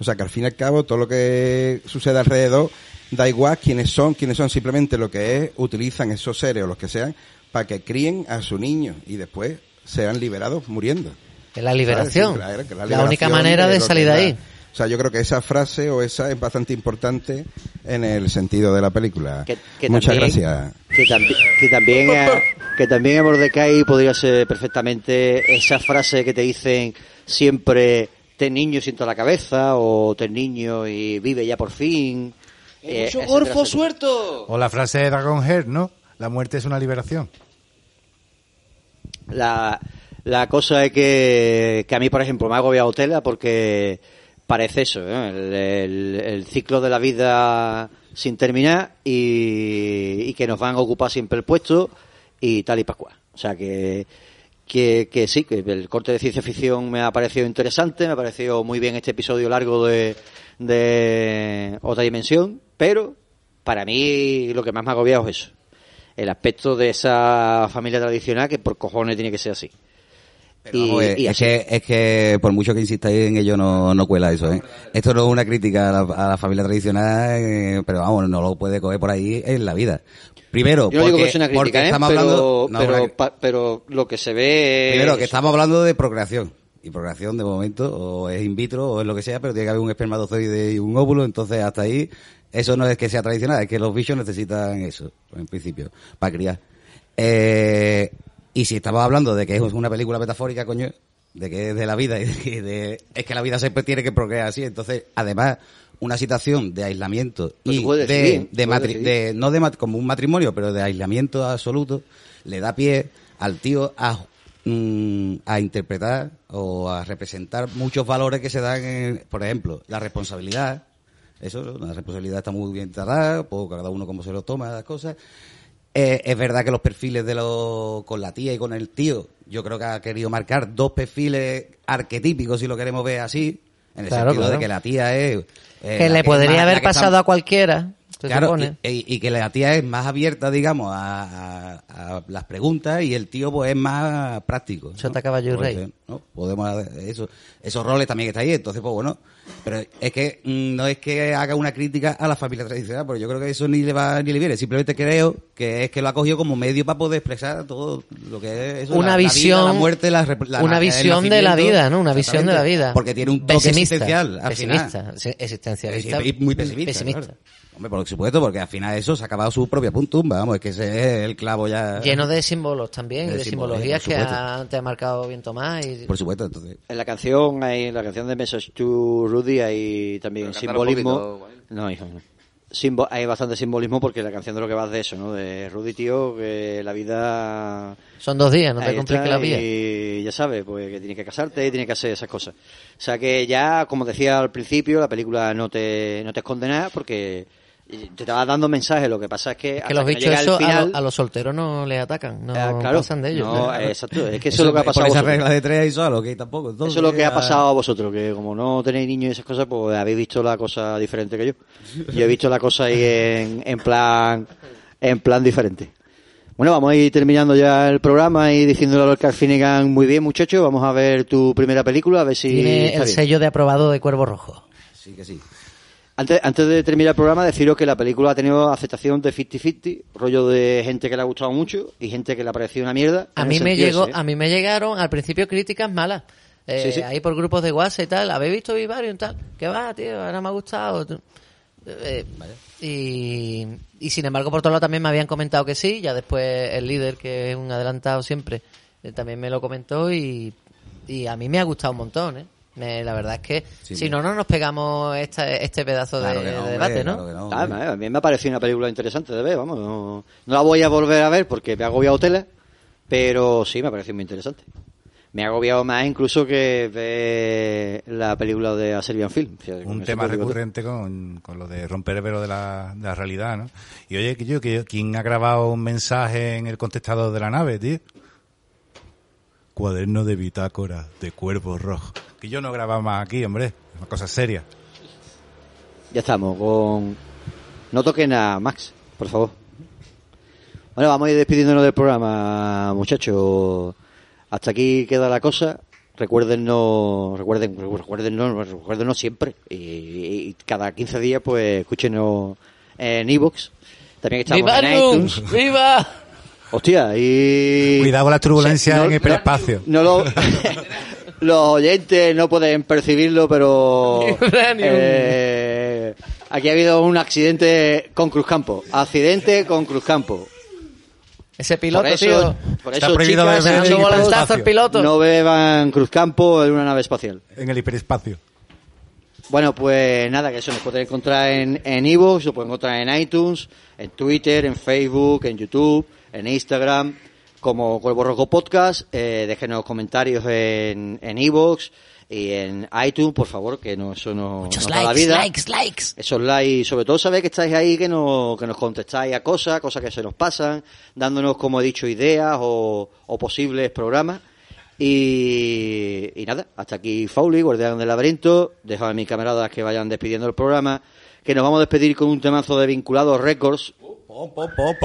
O sea que al fin y al cabo todo lo que sucede alrededor da igual quiénes son, quiénes son, simplemente lo que es, utilizan esos seres o los que sean para que críen a su niño y después sean liberados muriendo. Es la liberación. ¿Sabes? Sí, claro, que La liberación única manera de salir de ahí. O sea, yo creo que esa frase o esa es bastante importante en el sentido de la película. Que- que Muchas también- gracias. Que, tambi- que también eh, que también en Mordecai podría ser perfectamente esa frase que te dicen siempre ten niño y sienta la cabeza o ten niño y vive ya por fin. Eh, mucho gorfo suelto! O la frase de Dragonhead, ¿no? La muerte es una liberación. La, la cosa es que, que a mí, por ejemplo, me ha agobiado tela porque parece eso, ¿eh? el, el- el ciclo de la vida sin terminar y, y que nos van a ocupar siempre el puesto y tal y pascual. O sea que, que, que sí, que el corte de ciencia ficción me ha parecido interesante, me ha parecido muy bien este episodio largo de, de otra dimensión, pero para mí lo que más me ha agobiado es eso. El aspecto de esa familia tradicional que por cojones tiene que ser así. Y- Vamos, es, y es así. que, es que por mucho que insistáis en ello no, no cuela eso, ¿eh? Esto no es una crítica a la, a la familia tradicional, eh, pero vamos, no lo puede coger por ahí en la vida. Primero, Yo no digo porque, que sea una porque crítica, ¿eh? estamos pero, hablando... no, pero, una- pa- pero lo que se ve es... Primero, que estamos hablando de procreación. Y procreación, de momento, o es in vitro, o es lo que sea, pero tiene que haber un espermatozoide y un óvulo, entonces hasta ahí, eso no es que sea tradicional, es que los bichos necesitan eso, en principio, para criar. Eh, y si estamos hablando de que es una película metafórica, coño, de que es de la vida y de, de- es que la vida siempre tiene que procrear así, entonces, además, una situación de aislamiento Pues y de, decidir, de, matri- de- no de como un matrimonio, pero de aislamiento absoluto, le da pie al tío a, mm, a interpretar o a representar muchos valores que se dan, en, por ejemplo, la responsabilidad. Eso, la responsabilidad está muy bien tratada, pues cada uno como se lo toma las cosas. Eh, es verdad que los perfiles de los, con la tía y con el tío, yo creo que ha querido marcar dos perfiles arquetípicos, si lo queremos ver así, en el Claro, sentido claro. de que la tía es... eh, que la le podría haber está- pasado a cualquiera, se Claro, supone. y, que la tía es más abierta, digamos, a, a- a las preguntas y el tío pues es más práctico. ¿no? Sota caballo y Puede rey. Podemos eso, esos roles también están ahí, entonces pues bueno, pero es que mm, no es que haga una crítica a la familia tradicional, porque yo creo que eso ni le va ni le viene, simplemente creo que es que lo ha cogido como medio para poder expresar todo lo que es eso, Una la- la vida, visión- la muerte, la, rep- la- una visión de la vida, ¿no? Una visión de la vida. Porque tiene un toque Pesimista, existencial al pesimista, final. sí, existencialista, Y muy pesimista. pesimista. claro. Hombre, por supuesto, porque al final eso se ha acabado su propia puntumba, vamos, es que ese es el clavo ya. Lleno de símbolos también, De de, simbología, simbologías por que ha, te ha marcado bien Tomás. Y... Por supuesto, entonces. En la canción, hay, en la canción de Message to Rudy hay también simbolismo. poquito, No, hijo, no. Simbo- hay bastante simbolismo porque la canción de lo que va es de eso, ¿no? De Rudy, tío, que la vida... Son dos días, no te compliques la vida. Y ya sabes, pues que tienes que casarte y tienes que hacer esas cosas. O sea que ya, como decía al principio, la película no te, no te esconde nada porque te va dando mensajes. Lo que pasa es que, que los bichos eso a, final- lo- a los solteros no les atacan, no claro. pasan de ellos. No, Claro. exacto. Es que eso, es lo que ha pasado Por esa vosotros. regla de tres ahí solo, que tampoco. entonces, Eso es lo que ha pasado a vosotros, que como no tenéis niños y esas cosas, pues habéis visto la cosa diferente que yo. Yo he visto la cosa ahí en, en plan en plan diferente. Bueno, vamos a ir terminando ya el programa y diciéndole a Lorca Finnegan, muy bien muchacho, vamos a ver tu primera película, a ver si Tiene está el bien. sello de aprobado de Cuervo Rojo. Sí, que sí. Antes, antes de terminar el programa, deciros que la película ha tenido aceptación de 50-50, rollo de gente que le ha gustado mucho y gente que le ha parecido una mierda. A mí me llegó, ese, ¿eh? a mí me llegaron al principio críticas malas. Eh, Sí, sí. Ahí por grupos de WhatsApp y tal. ¿Habéis visto Vivarium y tal? ¿Qué va, tío? Ahora me ha gustado. Eh, y, y sin embargo, por otro lado, también me habían comentado que sí. Ya después el líder, que es un adelantado siempre, eh, también me lo comentó y, y a mí me ha gustado un montón, ¿eh? La verdad es que Sí, si no, no nos pegamos esta- este pedazo Claro de, que no, de hombre, debate, ¿no? claro que no, Ah, a mí me ha parecido una película interesante de ver, vamos. No, no la voy a volver a ver porque me ha agobiado tela, Pero sí, me ha parecido muy interesante. Me ha agobiado más incluso que ver la película de A Serbian Film. Un tema recurrente con, con lo de romper el velo de la, de la realidad, ¿no? Y oye, que yo, que ¿quién ha grabado un mensaje en el contestador de la nave, tío? Cuaderno de bitácora de cuervo rojo. Que yo no grababa más aquí, hombre. Es una cosa seria. Ya estamos con... No toquen a Max, por favor. Bueno, vamos a ir despidiéndonos del programa, muchachos. Hasta aquí queda la cosa. Recuérdennos, recuerden, recuérdennos, recuérdennos siempre. Y, y cada 15 días, pues, escúchenos en iVoox. También estamos en ¡Vivarium! iTunes. ¡Viva! Hostia, y... Cuidado con las turbulencias Sí, no- en el hiperespacio. No lo... <laughs> Los oyentes no pueden percibirlo, pero... <laughs> Eh, aquí ha habido un accidente con Cruzcampo. Accidente con Cruzcampo. Ese piloto, por eso, tío. por Está eso, prohibido chicas, beber en amigos, el piloto. No beban Cruzcampo en una nave espacial. En el hiperespacio. Bueno, pues nada, que eso nos pueden encontrar en en iVoox, lo pueden encontrar en iTunes, en Twitter, en Facebook, en YouTube, en Instagram, como Cuervo Rojo Podcast. Eh, déjenos comentarios en en iVoox y en iTunes, por favor, que no, eso no, Muchos nos da la likes, vida. likes, likes. Esos likes, sobre todo sabéis que estáis ahí, que nos, que nos contestáis a cosas, cosas que se nos pasan, dándonos, como he dicho, ideas o, o posibles programas. Y, y nada, hasta aquí Fauli, Guardián del Laberinto. Dejo a mis camaradas que vayan despidiendo el programa. Que nos vamos a despedir con un temazo de Vinculados Records.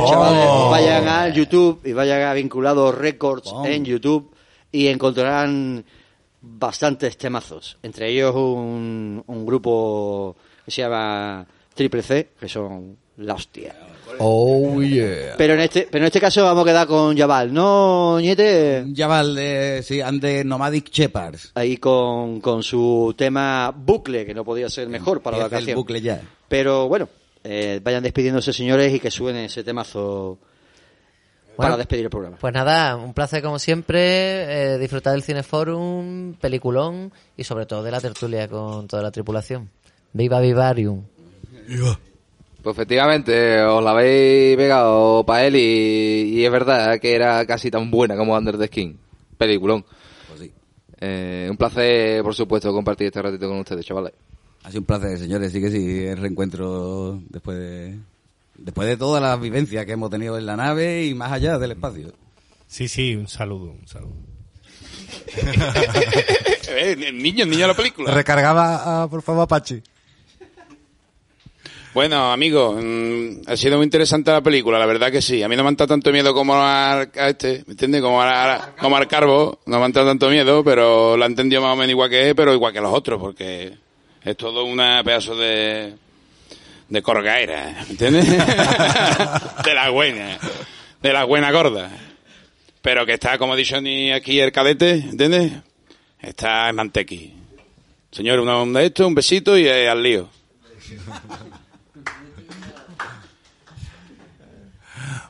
Chavales, vayan al YouTube y vayan a Vinculados Records en YouTube y encontrarán bastantes temazos. Entre ellos un, un grupo que se llama Triple C, que son la hostia. Oh, yeah. Pero en este, pero en este caso vamos a quedar con Jabal, ¿no, Ñete? Jabal de, sí, and the Nomadic Shepherds. Ahí con, con su tema bucle, que no podía ser mejor para la ocasión. bucle ya. Pero bueno, eh, vayan despidiéndose, señores, y que suene ese temazo para Bueno, despedir el programa. Pues nada, un placer como siempre, eh, disfrutar del Cineforum, peliculón y sobre todo de la tertulia con toda la tripulación. Viva Vivarium. Pues efectivamente, os la habéis pegado para él y, y es verdad que era casi tan buena como Under the Skin. Peliculón. Eh, un placer, por supuesto, compartir este ratito con ustedes, chavales. Ha sido un placer, señores. Sí que sí, el reencuentro después de, después de todas las vivencias que hemos tenido en la nave y más allá del espacio. Sí, sí, un saludo, un saludo. <laughs> Eh, el niño, el niño de la película. Recargaba, ah, por favor, Apache. Bueno, amigos, mm, ha sido muy interesante la película, la verdad que sí. A mí no me han dado tanto miedo como a, este, ¿me entiendes? Como a, como al Carbo, no me han dado tanto miedo, pero la he entendido más o menos igual que él, pero igual que los otros, porque es todo una pedazo de, de corgaera, ¿me entiendes? <laughs> de la buena, de la buena gorda. Pero que está, como dicho ni aquí el cadete, ¿entiendes? Está en mantequi. Señor, una onda esto, un besito y al lío.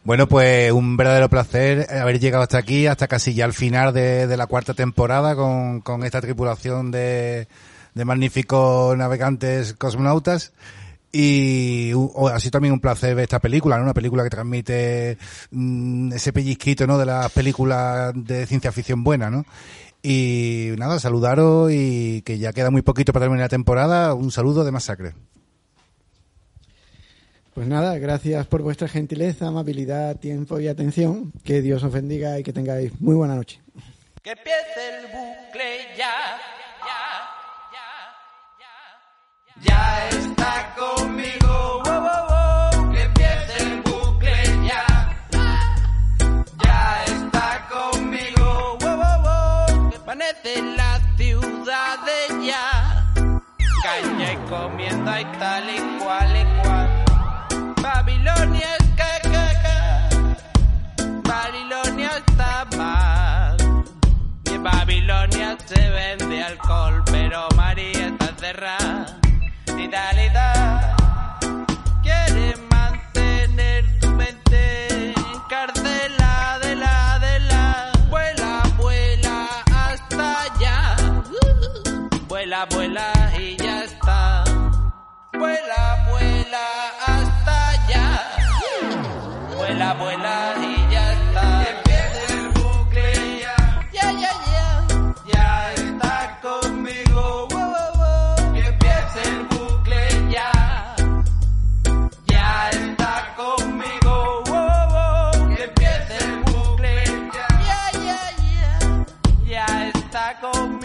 Bueno, pues un verdadero placer haber llegado hasta aquí, hasta casi ya al final de, la cuarta temporada con, esta tripulación de, de magníficos navegantes cosmonautas. Y sido también un placer ver esta película, ¿no? Una película que transmite mm, ese pellizquito, ¿no? De las películas de ciencia ficción buena, ¿no? Y nada, saludaros y que ya queda muy poquito para terminar la temporada. Un saludo de Masacre. Pues nada, gracias por vuestra gentileza, amabilidad, tiempo y atención. Que Dios os bendiga y que tengáis muy buena noche. Que empiece el bucle ya. Ya bucle ya. Ya está conmigo. Que amanecen las ciudades ya. Caña y comiendo y tal se vende alcohol, pero María está cerrada. Y tal y tal. Quieres mantener tu mente encarcelada de la de la. Vuela, vuela hasta allá. Vuela, vuela y ya está. Vuela, vuela hasta allá. Vuela, vuela like